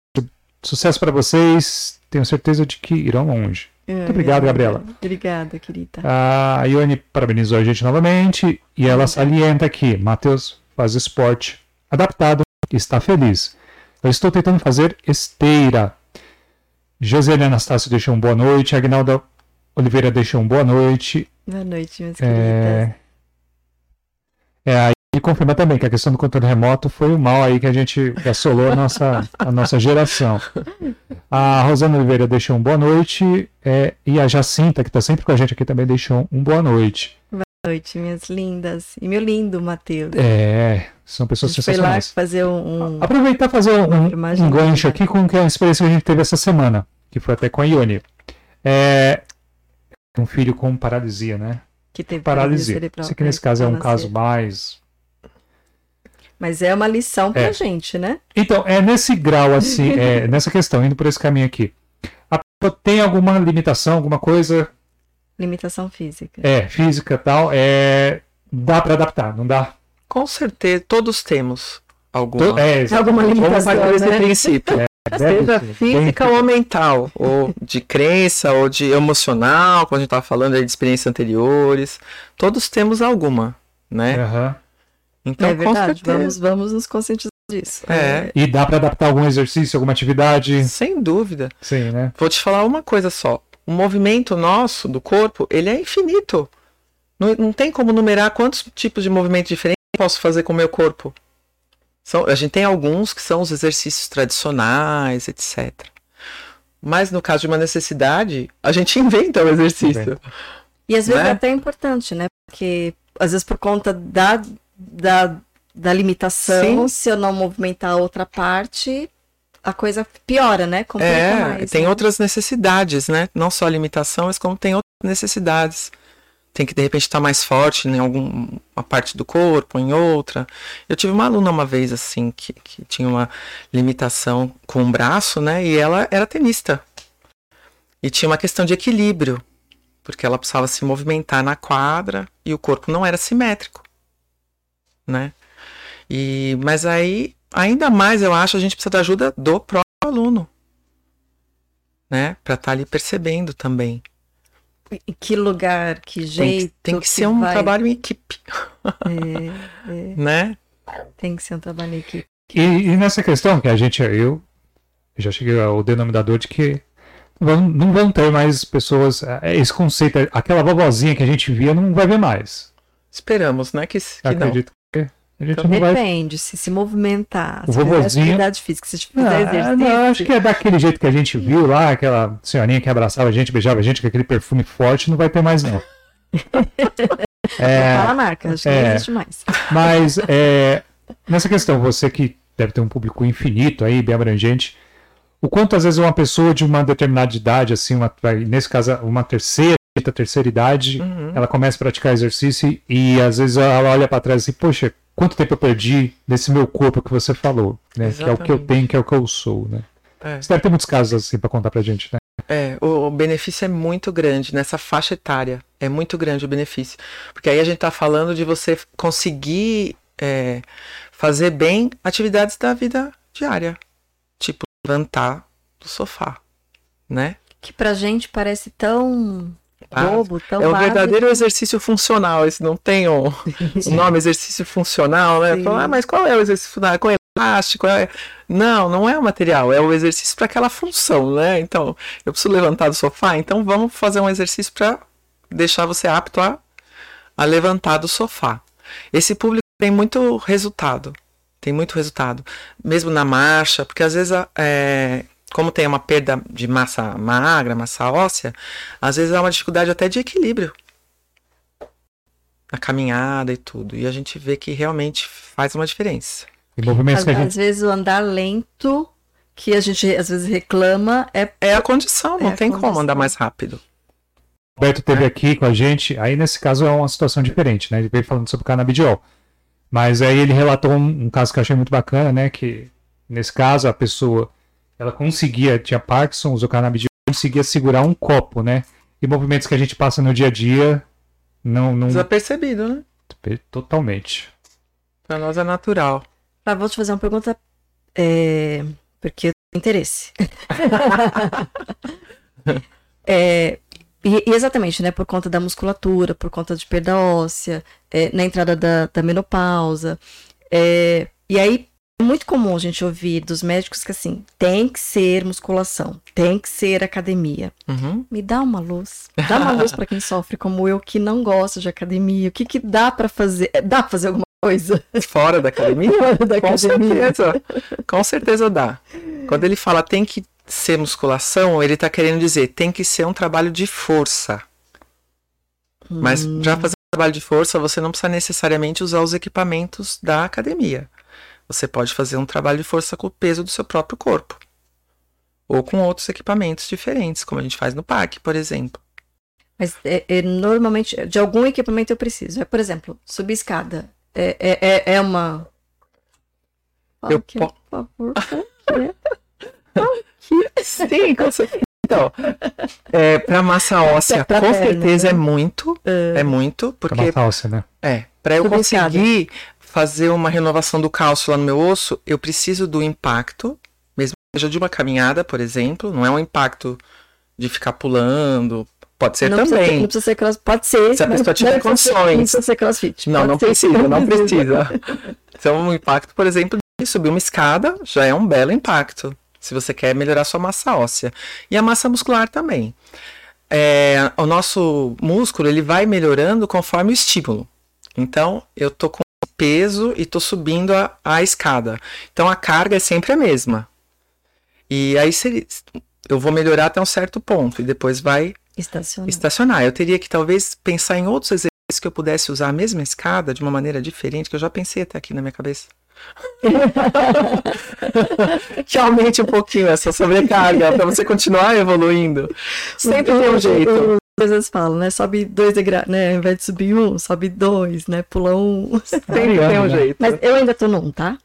sucesso para vocês. Tenho certeza de que irão longe. Muito obrigado, Gabriela. Obrigada, querida. A Ione parabenizou a gente novamente e ela salienta aqui: Matheus faz esporte adaptado e está feliz. Eu estou tentando fazer esteira. Josiane Anastácio deixou um boa noite. Agnalda Oliveira deixou um boa noite. Boa noite, meus É, queridas. é aí confirma também que a questão do controle remoto foi o mal aí que a gente que assolou a nossa, a nossa geração. A Rosana Oliveira deixou um boa noite é, e a Jacinta, que está sempre com a gente aqui, também deixou um boa noite. Boa noite, minhas lindas. E meu lindo, Matheus. É, são pessoas gente foi lá sensacionais. fazer um. Aproveitar e fazer um, um gancho aqui com a experiência que a gente teve essa semana, que foi até com a Ione. É, um filho com paralisia, né? que teve Paralisia. cerebral. Sei que nesse caso é um caso mais Mas é uma lição pra É. gente, né? Então, é nesse grau, assim, é, nessa questão, indo por esse caminho aqui. A pessoa tem alguma limitação, alguma coisa Limitação física. é, física e tal, é, dá para adaptar, não dá? Com certeza, todos temos alguma. To- É, Alguma limitação, partir desse né? princípio. deve Seja física ou mental, ou de crença, ou de emocional, como a gente estava falando aí de experiências anteriores. Todos temos alguma, né? Aham. Então, é com verdade. certeza. Vamos, vamos nos conscientizar disso. É, E dá para adaptar algum exercício, alguma atividade? sem dúvida. Sim, né? Vou te falar uma coisa só. O movimento nosso do corpo, ele é infinito. Não, não tem como numerar quantos tipos de movimento diferentes eu posso fazer com o meu corpo. São, a gente tem alguns que são os exercícios tradicionais, etc. Mas no caso de uma necessidade, a gente inventa o exercício. Inventa. E às vezes Né? é até importante, né? Porque às vezes por conta da, da, da limitação, Sim. se eu não movimentar a outra parte, a coisa piora, né? Complica É, mais. tem né? outras necessidades, né? Não só a limitação, mas como tem outras necessidades. Tem que de repente estar mais forte em alguma parte do corpo, em outra. Eu tive uma aluna uma vez assim que, que tinha uma limitação com o braço, né? E ela era tenista. E tinha uma questão de equilíbrio, porque ela precisava se movimentar na quadra e o corpo não era simétrico, né? E mas aí ainda mais eu acho a gente precisa da ajuda do próprio aluno né? Para estar ali percebendo também. Em que lugar, que Tem jeito. que, tem que ser um vai- trabalho em equipe, É, é, né? tem que ser um trabalho em equipe. E, e nessa questão que a gente, eu já cheguei ao denominador de que não vão, não vão ter mais pessoas, é, esse conceito, aquela vovozinha que a gente via não vai ver mais. Esperamos, né? Que, que não. Acredito que a gente Então, não vai Depende, se se movimentar, O se fizer vovozinho- atividade física, se fizer Ah, exercício. não, acho que é daquele jeito que a gente viu lá, aquela senhorinha que abraçava a gente, beijava a gente com aquele perfume forte, não vai ter mais não. É, Fala a marca, acho que é. não existe mais. mas é, nessa questão, você que deve ter um público infinito aí, bem abrangente, o quanto às vezes uma pessoa de uma determinada idade, assim, uma, vai- nesse caso uma terceira, quinta, terceira idade, Uhum. ela começa a praticar exercício e às vezes ela olha para trás e, poxa, quanto tempo eu perdi nesse meu corpo que você falou, né? Que é o que eu tenho, que é o que eu sou, né? É. Você deve ter muitos casos assim para contar pra gente, né? É, o, o benefício é muito grande nessa faixa etária. É muito grande o benefício. Porque aí a gente tá falando de você conseguir é, fazer bem atividades da vida diária. Tipo, levantar do sofá, né? Que pra gente parece tão bobo, tão É um básico. verdadeiro exercício funcional. Esse não tem o, o nome exercício funcional, né? Fala, ah, mas qual é o exercício funcional? Com elástico? É... Não, não é o material, é o exercício para aquela função, né? Então, eu preciso levantar do sofá, então vamos fazer um exercício para deixar você apto a, a levantar do sofá. Esse público tem muito resultado. Tem muito resultado. Mesmo na marcha, porque às vezes, é, como tem uma perda de massa magra, massa óssea, às vezes há uma dificuldade até de equilíbrio. na caminhada e tudo. E a gente vê que realmente faz uma diferença. E movimentos Às, que a às gente. vezes o andar lento, que a gente às vezes reclama, é É a condição, não É tem como condição. andar mais rápido. O Roberto teve aqui com a gente, aí nesse caso é uma situação diferente, né? Ele veio falando sobre o canabidiol. Mas aí ele relatou um, um caso que eu achei muito bacana, né? Que nesse caso a pessoa ela conseguia, tinha Parkinson, usou canabidiol, conseguia segurar um copo, né? E movimentos que a gente passa no dia a dia não, não Desapercebido, né? totalmente. Pra nós é natural. Ah, vou te fazer uma pergunta, é, porque eu tenho interesse. É, e, e exatamente, né? Por conta da musculatura, por conta de perda óssea, é, na entrada da, da menopausa. é, e aí, é muito comum a gente ouvir dos médicos que assim, tem que ser musculação, tem que ser academia. Uhum. Me dá uma luz. Dá uma luz para quem sofre como eu, que não gosta de academia. O que, que dá para fazer? Dá pra fazer alguma coisa Fora da academia? fora da Com academia? certeza. Com certeza dá. Quando ele fala tem que ser musculação, ele tá querendo dizer tem que ser um trabalho de força. Mas Hum. já fazer um trabalho de força, você não precisa necessariamente usar os equipamentos da academia. Você pode fazer um trabalho de força com o peso do seu próprio corpo. Ou com outros equipamentos diferentes, como a gente faz no parque, por exemplo. Mas é, é, normalmente, de algum equipamento eu preciso. É, por exemplo, subir escada. É, é, é, é uma. Fala Eu aqui, po- por favor. é? Sim, com certeza. Então, é, para massa óssea, Pra com perna, certeza né? é muito. É muito, Pra porque matar óssea, né? É, para eu Subir escada. Fazer uma renovação do cálcio lá no meu osso, eu preciso do impacto, mesmo que seja de uma caminhada, por exemplo, não é um impacto de ficar pulando, pode ser Não precisa, ter- também. não precisa ser crossfit. Pode ser. Se a pessoa tiver precisa condições. Não precisa ser crossfit. Não, não precisa, não precisa. Então, um impacto, por exemplo, de subir uma escada já é um belo impacto, se você quer melhorar sua massa óssea. E a massa muscular também. É, o nosso músculo, ele vai melhorando conforme o estímulo. Então, eu tô com peso e tô subindo a, a escada. Então, a carga é sempre a mesma. E aí, se, eu vou melhorar até um certo ponto e depois vai Estacionar. estacionar. Eu teria que talvez pensar em outros exercícios que eu pudesse usar a mesma escada de uma maneira diferente, que eu já pensei até aqui na minha cabeça. que aumente um pouquinho essa sobrecarga para você continuar evoluindo. Sempre tem um jeito. Às vezes falam, né? Sobe dois degraus, né? Ao invés de subir um, sobe dois, né? Pula um. Sempre tem um né? jeito. Mas eu ainda tô num, tá?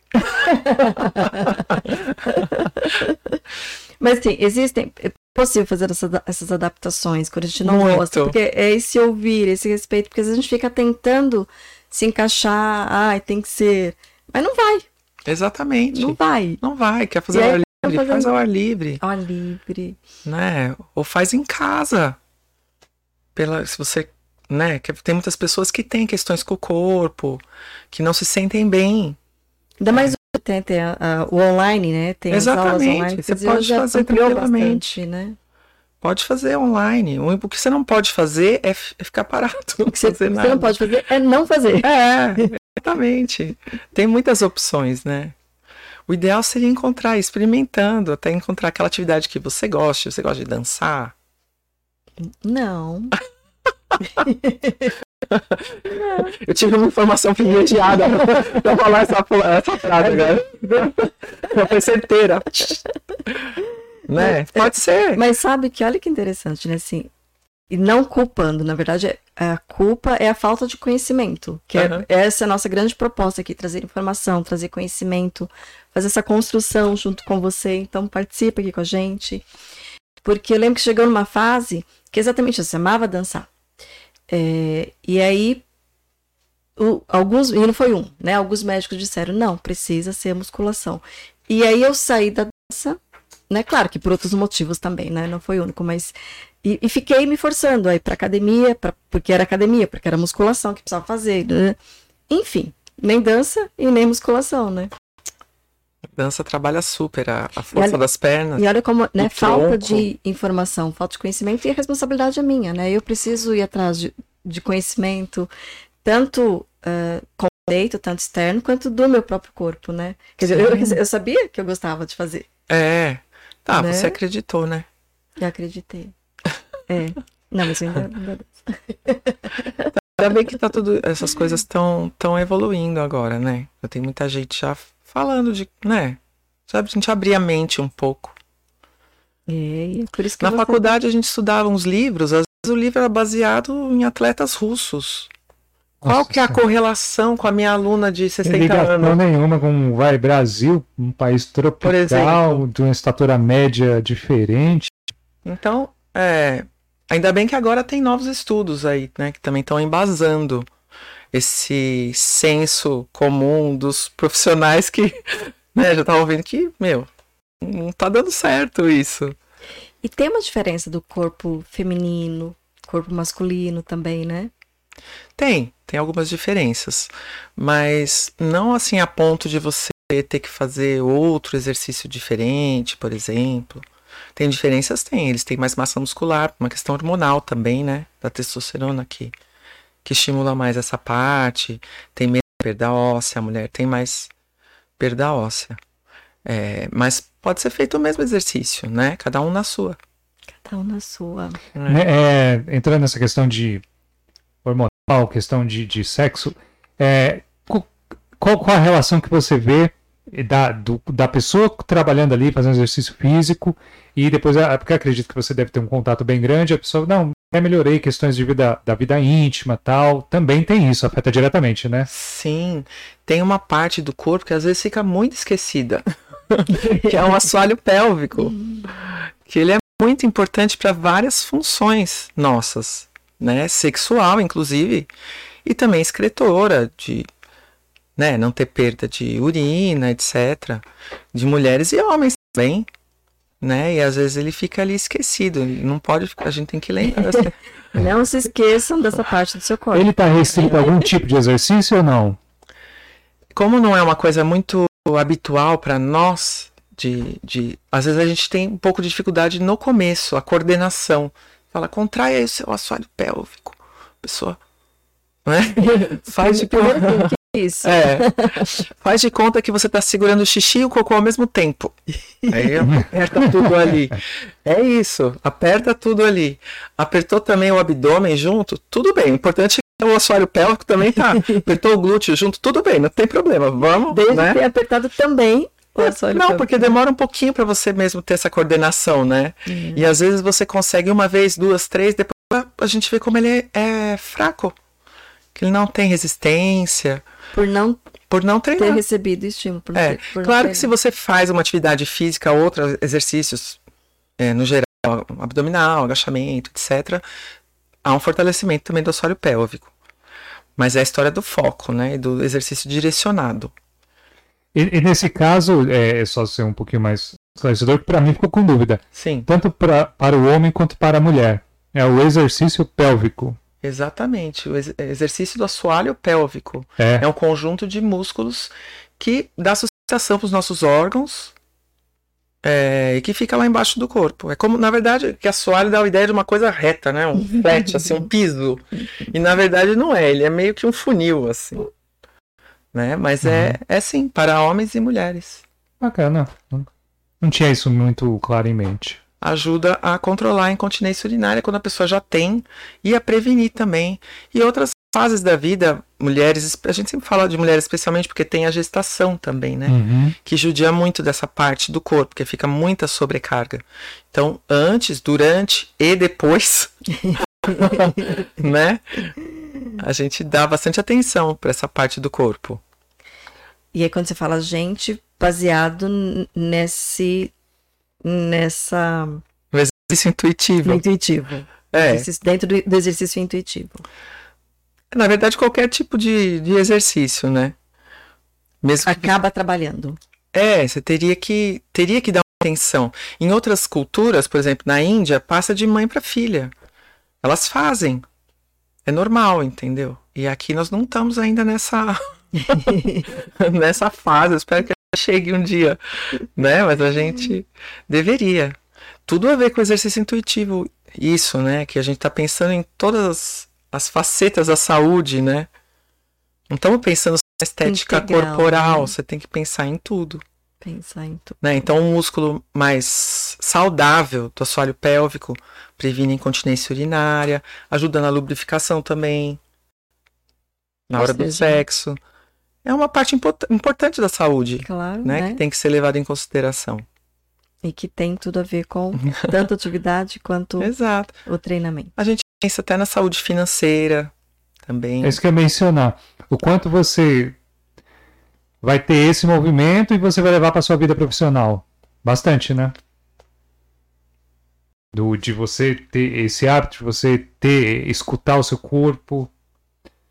Mas sim, existem. É possível fazer essa- essas adaptações quando a gente não Muito. gosta. Porque é esse ouvir, esse respeito, porque às vezes a gente fica tentando se encaixar, ai, tem que ser. Mas não vai, Exatamente. não Não, vai. vai. Quer fazer E ao ar livre? Faz ao ar livre, Ao ar livre. né? Ou faz em casa. Pela, se você, né? que Tem muitas pessoas que têm questões com o corpo, que não se sentem bem. Ainda mais hoje tem, tem a- a- o online, né? Tem Exatamente, online. você pode fazer tranquilamente. bastante, né? Pode fazer online. O que você não pode fazer é, é ficar parado, não O que você, fazer você nada. não pode fazer é não fazer. É, exatamente. Tem muitas opções, né? O ideal seria encontrar, experimentando, até encontrar aquela atividade que você gosta. Você gosta de dançar? Não. Eu tive uma informação privilegiada pra falar essa, essa frase agora. Foi certeira. Né? Pode ser. Mas sabe que olha que interessante, né? Assim, e não culpando, na verdade, é- a culpa é a falta de conhecimento. Que é- Aham. essa é a nossa grande proposta aqui, trazer informação, trazer conhecimento, fazer essa construção junto com você. Então, participa aqui com a gente. Porque eu lembro que chegou numa fase que exatamente eu amava dançar. É, e aí, o- alguns, e não foi um, né? Alguns médicos disseram, não, precisa ser musculação. E aí eu saí da dança, né? Claro que por outros motivos também, né? Não foi o único, mas. E, e fiquei me forçando aí pra academia, pra, porque era academia, porque era musculação que precisava fazer. né? Enfim, nem dança e nem musculação, né? Dança trabalha super a, a força olha- das pernas. E olha como, né, falta tronco. de informação, falta de conhecimento e a responsabilidade é minha, né? Eu preciso ir atrás de, de conhecimento, tanto eh, conceito, tanto externo, quanto do meu próprio corpo, né? Quer dizer, eu, eu sabia que eu gostava de fazer, É. Tá, Né? você acreditou, né? e acreditei. É. Não, mas eu ainda, ainda Ainda bem que tá tudo, essas coisas estão tão evoluindo agora, né? Já tem muita gente já falando de, né? Sabe, a gente abrir a mente um pouco. É, por isso que Na você- faculdade a gente estudava uns livros, às vezes o livro era baseado em atletas russos. Qual Nossa que é a correlação com a minha aluna de Sem 60 ligação anos? nenhuma com vai Brasil, um país tropical, de uma estatura média diferente. Então, é, ainda bem que agora tem novos estudos aí, né, que também estão embasando esse senso comum dos profissionais que, né, já estavam vendo que, meu, não tá dando certo isso. E tem uma diferença do corpo feminino, corpo masculino também, né? Tem, tem algumas diferenças, mas não assim a ponto de você ter que fazer outro exercício diferente, por exemplo. Tem diferenças? Tem. Eles têm mais massa muscular, uma questão hormonal também, né? Da testosterona que, que estimula mais essa parte. Tem menos perda óssea, a mulher tem mais perda óssea. É, mas pode ser feito o mesmo exercício, né? Cada um na sua. Cada um na sua. Né, é, entrando nessa questão de hormonal, questão de, de sexo, é, qual, qual a relação que você vê da, do- da pessoa trabalhando ali, fazendo exercício físico, e depois, ah, porque acredito que você deve ter um contato bem grande, a pessoa, não, até melhorei questões de vida, da vida íntima tal, também tem isso, afeta diretamente, né? Sim, tem uma parte do corpo que às vezes fica muito esquecida, que é o assoalho pélvico, que ele é muito importante para várias funções nossas, né, sexual inclusive, e também excretora de, né, não ter perda de urina, etc, de mulheres e homens também, né, e às vezes ele fica ali esquecido, ele não pode, ficar- a gente tem que lembrar. assim. Não se esqueçam dessa parte do seu corpo. Ele está restrito a algum tipo de exercício ou não? como não é uma coisa muito habitual para nós, de, de, às vezes a gente tem um pouco de dificuldade no começo, a coordenação. Fala, contrai aí o seu assoalho pélvico. A pessoa, né? Faz de conta. o que é isso? É, faz de conta que você tá segurando o xixi e o cocô ao mesmo tempo. Aí aperta tudo ali. É isso, aperta tudo ali. Apertou também o abdômen junto, tudo bem. O importante é que o assoalho pélvico também tá. Apertou o glúteo junto, tudo bem, não tem problema. Vamos, Desde né? ter apertado também o assoalho Não, pélvico. porque demora um pouquinho para você mesmo ter essa coordenação, né? Uhum. E às vezes você consegue uma vez, duas, três, depois a gente vê como ele é fraco. Que ele não tem resistência, Por não por não ter treinar. recebido estímulo. Por É, ter- por claro ter- que se você faz uma atividade física, outros exercícios, é, no geral, abdominal, agachamento, etc., há um fortalecimento também do assoalho pélvico. Mas é a história do foco, né? e Do exercício direcionado. E, e nesse caso, é, é só ser um pouquinho mais esclarecedor, que para mim ficou com dúvida. Sim, Tanto pra, para o homem quanto para a mulher. É o exercício pélvico. Exatamente. O ex- exercício do assoalho pélvico. É. É um conjunto de músculos que dá sustentação para os nossos órgãos é, e que fica lá embaixo do corpo. É como, na verdade, que assoalho dá a ideia de uma coisa reta, né? Um flat, assim, um piso. E na verdade não é, ele é meio que um funil, assim. Né? Mas é, é sim, para homens e mulheres. Bacana. Não tinha isso muito claro em mente. Ajuda a controlar a incontinência urinária quando a pessoa já tem e a prevenir também. E outras fases da vida, mulheres, a gente sempre fala de mulheres especialmente porque tem a gestação também, né? Uhum. que judia muito dessa parte do corpo, porque fica muita sobrecarga. Então, antes, durante e depois, né? A gente dá bastante atenção para essa parte do corpo. E aí quando você fala gente, baseado nesse nessa Isso intuitivo. no intuitivo. É, Exercício- dentro do, do exercício intuitivo. na verdade, qualquer tipo de, de exercício, né? Mesmo que Acaba trabalhando. É, você teria que teria que dar uma atenção. Em outras culturas, por exemplo, na Índia, passa de mãe para filha. Elas fazem. É normal, entendeu? E aqui nós não estamos ainda nessa nessa fase. Eu espero que chegue um dia, né? Mas a gente deveria. Tudo a ver com o exercício intuitivo. Isso, né? Que a gente tá pensando em todas as, as facetas da saúde, né? Não estamos pensando só na estética Integral, corporal, né? você tem que pensar em tudo. Pensar em tudo. Né? Então, um músculo mais saudável do assoalho pélvico previne incontinência urinária, ajuda na lubrificação também, na Ou hora do sexo. É uma parte import- importante da saúde, Claro, né? né? Que tem que ser levada em consideração. E que tem tudo a ver com tanto a atividade quanto Exato. o treinamento. A gente pensa até na saúde financeira também. É isso que eu ia mencionar. O quanto você vai ter esse movimento e você vai levar para sua vida profissional. Bastante, né? Do, de você ter esse hábito, de você ter, escutar o seu corpo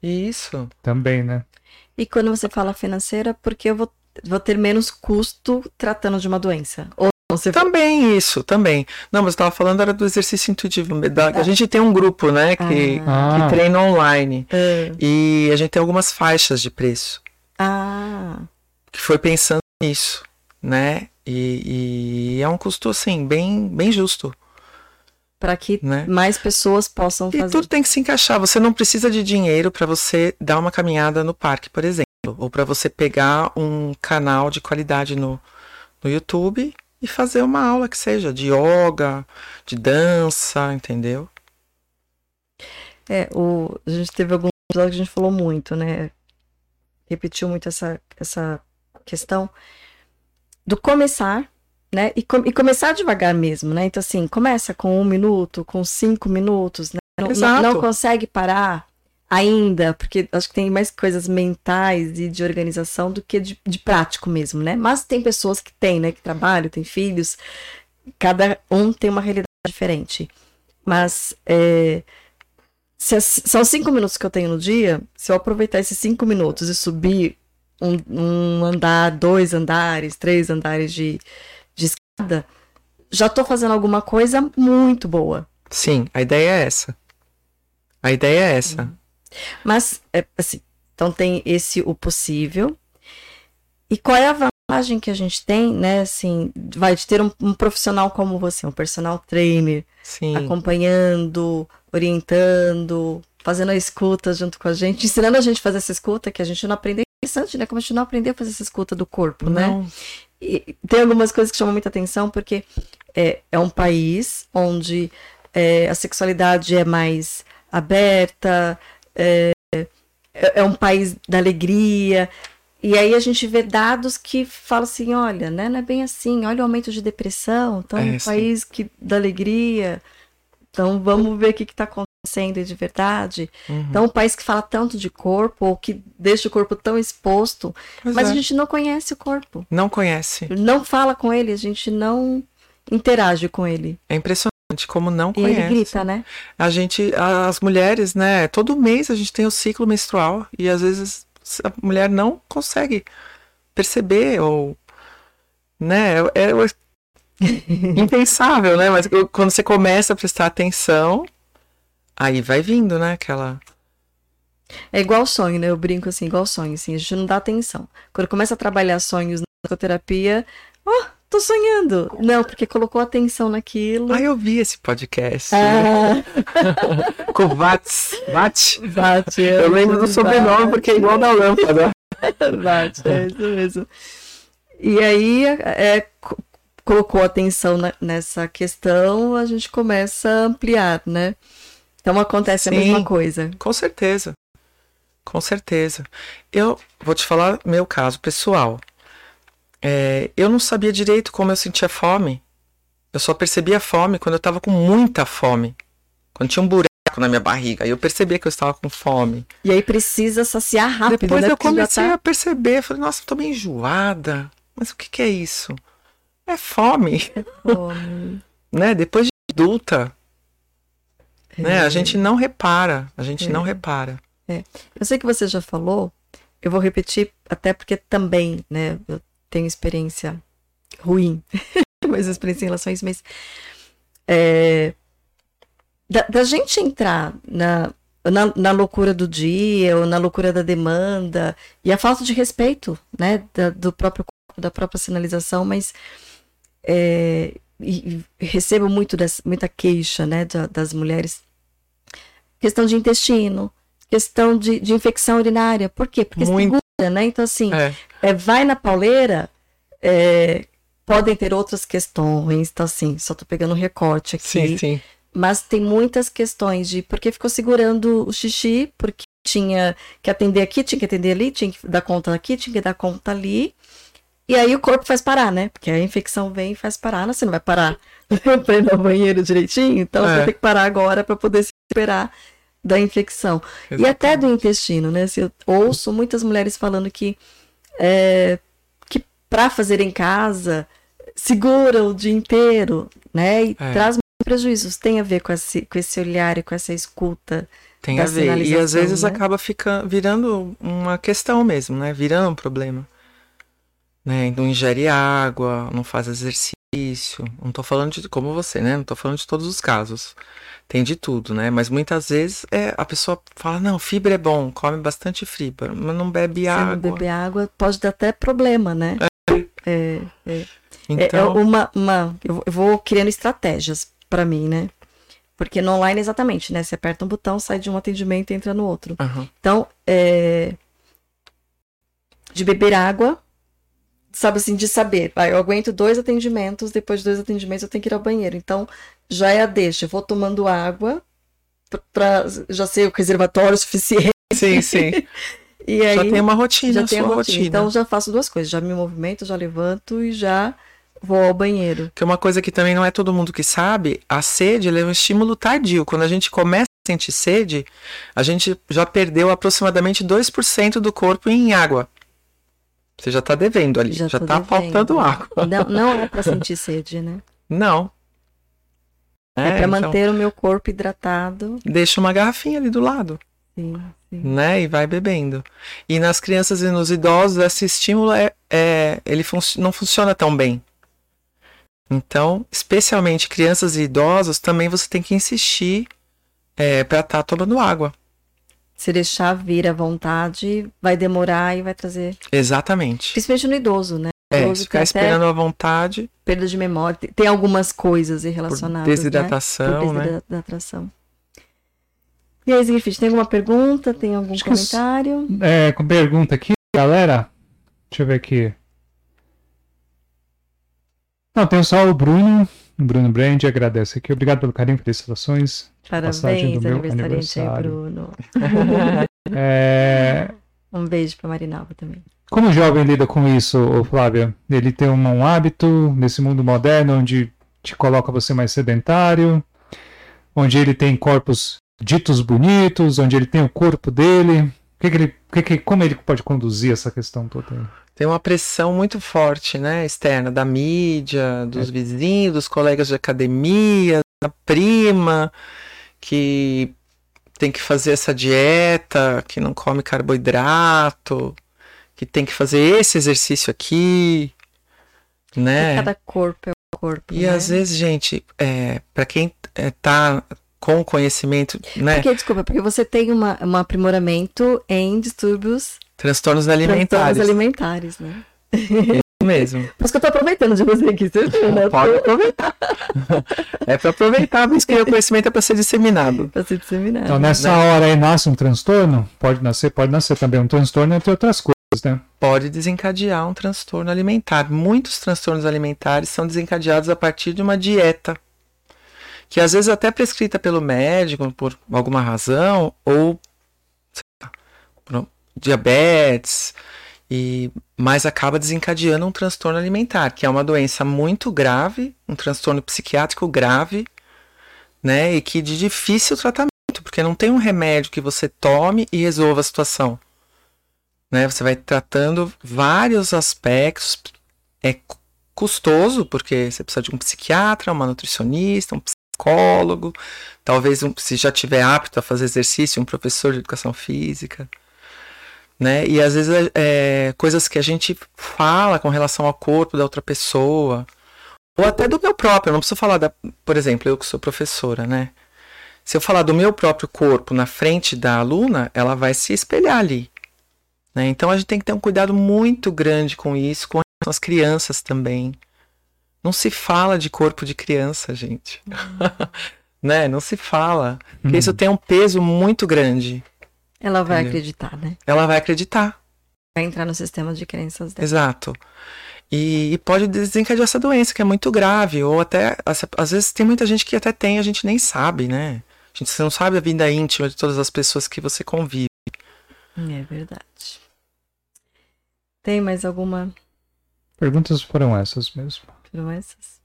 Isso. também, né? E quando você fala financeira, porque eu vou, vou ter menos custo tratando de uma doença. Ou você Também isso, também. Não, mas eu tava falando era do exercício intuitivo. da- A gente tem um grupo, né, que, Ah. que treina online. Ah, E a gente tem algumas faixas de preço. ah, Que foi pensando nisso, né? E, e é um custo, assim, bem, bem justo, para que né? mais pessoas possam E fazer. tudo tem que se encaixar. Você não precisa de dinheiro para você dar uma caminhada no parque, por exemplo. Ou para você pegar um canal de qualidade no, no YouTube e fazer uma aula que seja de yoga, de dança, entendeu? É, o, a gente teve alguns episódios que a gente falou muito, né? Repetiu muito essa, essa questão do começar, né? E, com- e começar devagar mesmo, né? Então, assim, começa com um minuto, com cinco minutos, né? Não, não, consegue parar ainda, porque acho que tem mais coisas mentais e de organização do que de, de prático mesmo, né? Mas tem pessoas que têm, né? Que trabalham, têm filhos, cada um tem uma realidade diferente. Mas é, se as- são cinco minutos que eu tenho no dia, se eu aproveitar esses cinco minutos e subir um, um andar, dois andares, três andares de, escada, já tô fazendo alguma coisa muito boa. Sim, a ideia é essa. A ideia é essa. Mas, é, assim, então tem esse o possível. E qual é a vantagem que a gente tem, né, assim, vai de ter um, um profissional como você, um personal trainer, Sim. acompanhando, orientando, fazendo a escuta junto com a gente, ensinando a gente a fazer essa escuta, que a gente não aprendeu. É interessante, né? Como a gente não aprendeu a fazer essa escuta do corpo, né? E tem algumas coisas que chamam muita atenção, porque é, é um país onde é, a sexualidade é mais aberta, é, é- é um país da alegria. E aí a gente vê dados que falam assim, olha, né, não é bem assim, olha o aumento de depressão, então É, um sim. país que da alegria. Então vamos ver o que está acontecendo de verdade. Uhum. Então um país que fala tanto de corpo, ou que deixa o corpo tão exposto, Pois mas é. a gente não conhece o corpo Não conhece. não fala com ele, a gente não interage com ele. É impressionante como não E conhece. ele grita, né? A gente, as mulheres, né? Todo mês a gente tem o ciclo menstrual e às vezes a mulher não consegue perceber ou, né? É, é impensável, né? Mas quando você começa a prestar atenção, aí vai vindo, né? Aquela É igual sonho, né? Eu brinco assim, igual sonho, assim, a gente não dá atenção. Quando começa a trabalhar sonhos na psicoterapia, ó, tô sonhando. Não, porque colocou atenção naquilo. Ah, eu vi esse podcast Ah, com o Vats. Vats. bate. Eu lembro do sobrenome porque é igual da lâmpada. Bate, é isso mesmo. E aí, é, co- colocou atenção na- nessa questão, a gente começa a ampliar, né? Então acontece a Sim. mesma coisa. Com certeza. Com certeza. Eu vou te falar meu caso pessoal. É, eu não sabia direito como eu sentia fome. Eu só percebia fome quando eu estava com muita fome. Quando tinha um buraco na minha barriga. Aí eu percebia que eu estava com fome. E aí precisa saciar rápido, Depois né? eu já comecei tá- a perceber. Falei, nossa, eu tô meio enjoada. Mas o que, que é isso? É fome, fome. né? Depois de adulta, né? É. A gente não repara. A gente É. não repara. Eu sei que você já falou, eu vou repetir, até porque também, né, eu tenho experiência ruim, mas experiência em relação a isso, mas é, da, da gente entrar na, na, na loucura do dia, ou na loucura da demanda, e a falta de respeito, né, da- do próprio corpo, da própria sinalização, mas é, e, e recebo muito das, muita queixa, né, da- das mulheres, questão de intestino, questão de, de infecção urinária. Por quê? Porque Muito. segura, né? Então, assim, É. é, vai na pauleira, é, podem ter outras questões. Então, assim, só tô pegando um recorte aqui. Sim, sim. Mas tem muitas questões de porque ficou segurando o xixi, porque tinha que atender aqui, tinha que atender ali, tinha que dar conta aqui, tinha que dar conta ali. E aí o corpo faz parar, né? Porque a infecção vem e faz parar, você não vai parar pra ir no banheiro direitinho, então você É. vai ter que parar agora para poder se recuperar da infecção. E até do intestino, né? Se eu ouço muitas mulheres falando que, é, que para fazer em casa, segura o dia inteiro, né? E É. traz muitos prejuízos. Tem a ver com esse, com esse olhar e com essa escuta. Tem da a ver. E às vezes né? acaba ficando, virando uma questão mesmo, né? Virando um problema. Né? Não ingere água, não faz exercício. Não tô falando de como você, né? Não tô falando de todos os casos. Tem de tudo, né? Mas muitas vezes é, a pessoa fala, não, fibra é bom, come bastante fibra, mas não bebe Se água. não beber água, pode dar até problema, né? É, é, é- é Então, uma, uma eu vou- criando estratégias para mim, né? Porque no online, exatamente, né? Você aperta um botão, sai de um atendimento e entra no outro. aham, Então, é, de beber água, sabe assim, de saber, vai, eu aguento dois atendimentos, depois de dois atendimentos eu tenho que ir ao banheiro. Então, já é a deixa, eu vou tomando água, pra, pra- já sei o reservatório suficiente, sim, sim. e aí já tem uma rotina, já a tenho sua a rotina. rotina. Então, já faço duas coisas, já me movimento, já levanto e já vou ao banheiro. Que é uma coisa que também não é todo mundo que sabe, a sede é um estímulo tardio. Quando a gente começa a sentir sede, a gente já perdeu aproximadamente 2% do corpo em água. Você já tá devendo ali, já, Já tá devendo. faltando água. Não, não é para sentir sede, né? Não. É, para então, manter o meu corpo hidratado. Deixa uma garrafinha ali do lado, Sim, sim. né? E vai bebendo. E nas crianças e nos idosos, esse estímulo é, é- ele func- não funciona tão bem. Então, especialmente crianças e idosos, também você tem que insistir é, para estar tomando água. Se deixar vir à vontade, vai demorar e vai trazer. Exatamente. Principalmente no idoso, né? O É, idoso se ficar esperando à vontade, perda de memória. Tem- algumas coisas aí por relacionadas. Né? desidratação, Por né? desidratação. E aí, Zigfried, tem alguma pergunta? Tem algum Acho que comentário? É, com pergunta aqui, galera. Deixa eu ver aqui. Não, tem só o Bruno. Bruno Brand agradece aqui. Obrigado pelo carinho, felicitações. Parabéns, do meu aniversariante aí. Bruno. É, Um beijo pra Marinalva também. como o jovem lida com isso, Flávia? Ele tem um, um hábito nesse mundo moderno onde te coloca você mais sedentário, onde ele tem corpos ditos bonitos, onde ele tem o corpo dele. Que que ele, que- como ele pode conduzir essa questão toda? aí? Tem uma pressão muito forte, né? Externa, da mídia, dos É. vizinhos, dos colegas de academia, da prima, que tem que fazer essa dieta, que não come carboidrato, que tem que fazer esse exercício aqui, né? Cada corpo é um corpo. E né? às vezes, gente, é, para quem é, tá com conhecimento, né? Porque, desculpa, porque você tem uma, um aprimoramento em distúrbios Transtornos transtornos alimentares. alimentares, né? mesmo. Por isso que eu tô aproveitando de você aqui, você viu, né? Pode aproveitar. é para aproveitar, mas que o conhecimento é para ser disseminado. Pra se disseminar. Então, nessa Né? hora aí nasce um transtorno? Pode nascer, pode nascer também um transtorno entre outras coisas, né? Pode desencadear um transtorno alimentar. Muitos transtornos alimentares são desencadeados a partir de uma dieta. Que às vezes até é prescrita pelo médico por alguma razão, ou lá, diabetes, e mas acaba desencadeando um transtorno alimentar, que é uma doença muito grave, um transtorno psiquiátrico grave, né, e que de difícil tratamento, porque não tem um remédio que você tome e resolva a situação. Né, você vai tratando vários aspectos, é cu- custoso, porque você precisa de um psiquiatra, uma nutricionista, um psicólogo, talvez um, se já tiver apto a fazer exercício, um professor de educação física né? E às vezes é, coisas que a gente fala com relação ao corpo da outra pessoa, ou até do meu próprio, não preciso falar da, por exemplo, eu que sou professora, né? Se eu falar do meu próprio corpo na frente da aluna, ela vai se espelhar ali. Né? Então a gente tem que ter um cuidado muito grande com isso, com as crianças também. Não se fala de corpo de criança, gente. né? Não se fala. Porque isso tem um peso muito grande. Ela vai Entendeu? acreditar, né? Ela vai acreditar. Vai entrar no sistema de crenças dela. Exato. E, e pode desencadear essa doença, que é muito grave. Ou até, às, às vezes, tem muita gente que até tem, a gente nem sabe, né? A gente você não sabe a vida íntima de todas as pessoas que você convive. É verdade. Tem mais alguma? Perguntas foram essas mesmo. Essas?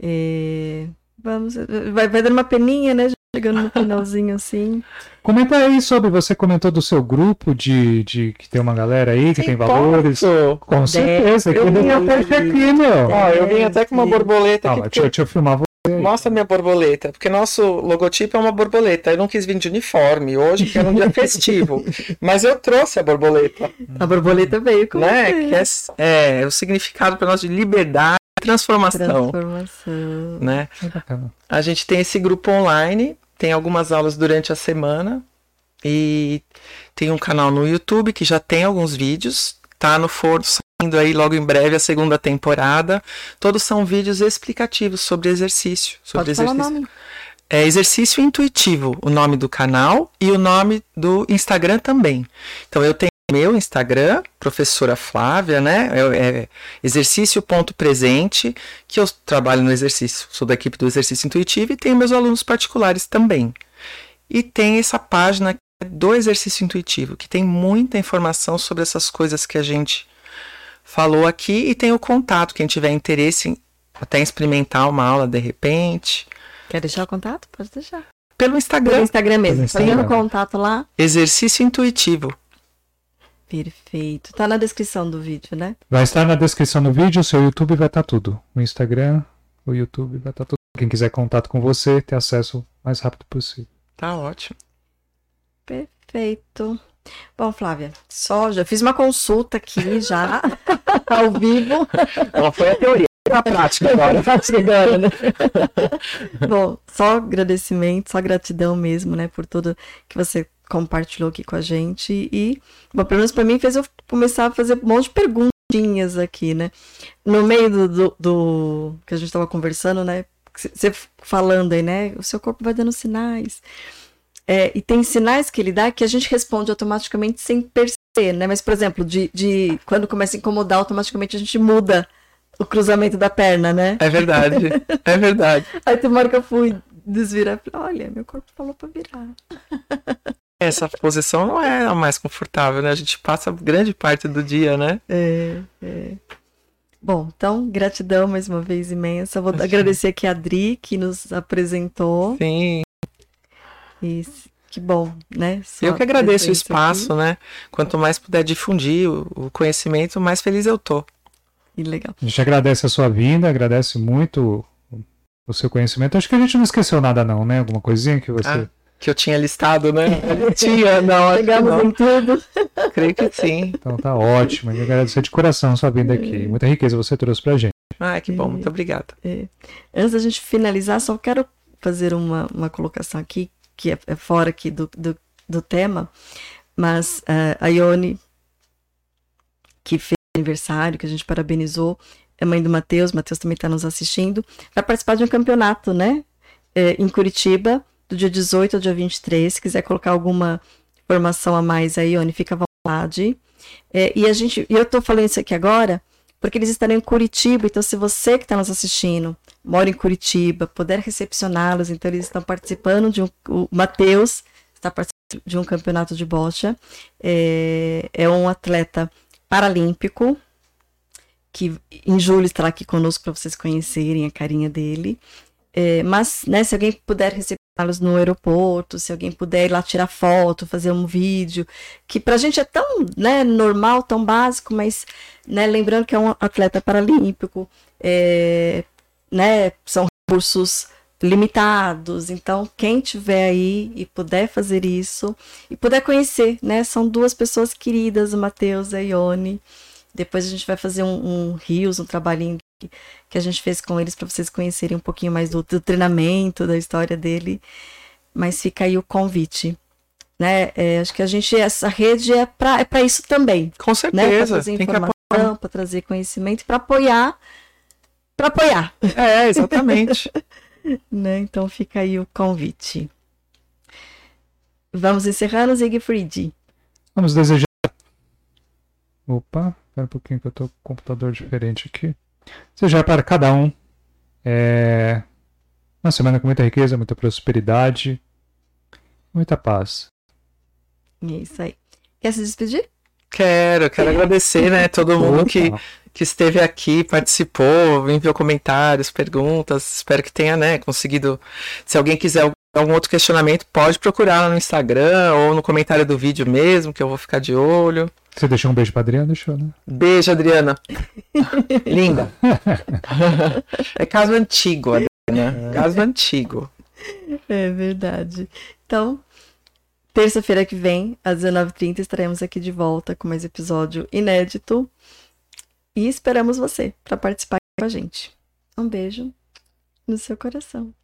É, Vamos, vai, vai dando uma peninha, né? Chegando no finalzinho assim. Comenta aí sobre, você comentou do seu grupo de, de que tem uma galera aí que Sim, tem valores. posso? Com certeza, Eu eu vim até aqui, meu. Ó, eu vim até com uma borboleta Ah, aqui. porque- deixa, deixa eu filmar você. Mostra minha borboleta, porque nosso logotipo é uma borboleta. Eu não quis vir de uniforme hoje, que era um dia festivo. Mas eu trouxe a borboleta, A borboleta veio com né? você. Que é, é o significado para nós de liberdade e transformação, transformação. né? É. A gente tem esse grupo online, tem algumas aulas durante a semana e tem um canal no YouTube que já tem alguns vídeos. Tá no forno saindo aí logo em breve a segunda temporada. Todos são vídeos explicativos sobre exercício, sobre Pode falar o exercício. nome. É Exercício Intuitivo, o nome do canal e o nome do Instagram também. Então eu tenho meu Instagram, professora Flávia, né? É, é exercício.presente, que eu trabalho no exercício, sou da equipe do Exercício Intuitivo e tenho meus alunos particulares também. E tem essa página do Exercício Intuitivo, que tem muita informação sobre essas coisas que a gente falou aqui e tem o contato, quem tiver interesse em até experimentar uma aula de repente. Quer deixar o contato? Pode deixar. Pelo Pelo Instagram, Instagram mesmo. Pelo no Instagram. contato lá. Exercício Intuitivo. Perfeito. Tá na descrição do vídeo, né? Vai estar na descrição do vídeo, o seu YouTube vai estar tudo. O Instagram, o YouTube vai estar tudo. Quem quiser contato com você, ter acesso o mais rápido possível. Tá ótimo. Perfeito. Bom, Flávia, só já fiz uma consulta aqui já, ao vivo. Ela foi a teoria. A prática agora. Tá chegando, né? Bom, só agradecimento, só gratidão mesmo, né, por tudo que você compartilhou aqui com a gente. E, bom, pelo menos para mim, fez eu começar a fazer um monte de perguntinhas aqui, né? No meio do, do, do- que a gente estava conversando, né? Você falando aí, né? O seu corpo vai dando sinais. É, e tem sinais que ele dá que a gente responde automaticamente sem perceber, né? Mas, por exemplo, de, de quando começa a incomodar, automaticamente a gente muda o cruzamento da perna, né? É verdade. É verdade. Aí tem uma hora que eu fui desvirar falei, olha, meu corpo falou pra virar. Essa posição não é a mais confortável, né? A gente passa grande parte do dia, né? É, é. Bom, então, gratidão mais uma vez imensa. Vou agradecer aqui a Adri, que nos apresentou. Sim. E que bom, né? Sua Eu que agradeço o espaço, né? Quanto mais puder difundir o, conhecimento, mais feliz eu tô. aqui. Que legal. A gente agradece a sua vinda, agradece muito o- seu conhecimento. Acho que a gente não esqueceu nada, não, né? Alguma coisinha que você. Ah, Que eu tinha listado, né? tinha, não, Chegamos não. em tudo. Creio que sim. Então tá ótimo. E agradecer de coração a sua vinda aqui. Muita riqueza você trouxe pra gente. Ah, que bom. Muito obrigada. Antes da gente finalizar, só quero fazer uma, uma colocação aqui, que é, é fora aqui do, do, do tema, mas eh, a Ione, que fez aniversário, que a gente parabenizou, é mãe do Matheus, Matheus também está nos assistindo, vai participar de um campeonato, né, eh, em Curitiba, do dia 18 ao dia 23, se quiser colocar alguma informação a mais aí, Ione, fica à vontade. Eh, e a gente, eu tô falando isso aqui agora, porque eles estarão em Curitiba, então se você que está nos assistindo mora em Curitiba, puder recepcioná-los, então eles estão participando de um, o Matheus está participando de um campeonato de bocha, é, é um atleta paralímpico, que em julho estará aqui conosco para vocês conhecerem a carinha dele, É, mas né, se alguém puder recepcioná-los no aeroporto, se alguém puder ir lá tirar foto, fazer um vídeo, que pra gente é tão né, normal, tão básico, mas né, lembrando que é um atleta paralímpico, é, né, são recursos limitados, então quem tiver aí e puder fazer isso e puder conhecer, né, são duas pessoas queridas, o Matheus e a Ione. Depois a gente vai fazer um, um rios, um trabalhinho que, que a gente fez com eles para vocês conhecerem um pouquinho mais do, do treinamento, da história dele. Mas fica aí o convite. Né? É, acho que a gente, essa rede é para é pra isso também Com né? Para certeza. trazer tem que apoiar. informação, para trazer conhecimento, para apoiar, para apoiar, É, exatamente. né? Então fica aí o convite. Vamos encerrando, Siegfried. Vamos desejar. Opa, espera um pouquinho que eu tô com o computador diferente aqui. Desejar para cada um é, uma semana com muita riqueza, muita prosperidade, muita paz. É isso aí. Quer se despedir? Quero, quero agradecer, né, todo mundo que, que esteve aqui, participou, enviou comentários, perguntas. Espero que tenha, né, conseguido. Se alguém quiser algum outro questionamento, pode procurar lá no Instagram ou no comentário do vídeo mesmo, que eu vou ficar de olho. Você deixou um beijo pra Adriana? Deixou, né? Beijo, Adriana. Linda. é caso antigo, Adriana. Caso antigo. É verdade. Então, terça-feira que vem, às 19h30, estaremos aqui de volta com mais episódio inédito. E esperamos você para participar com a gente. Um beijo no seu coração.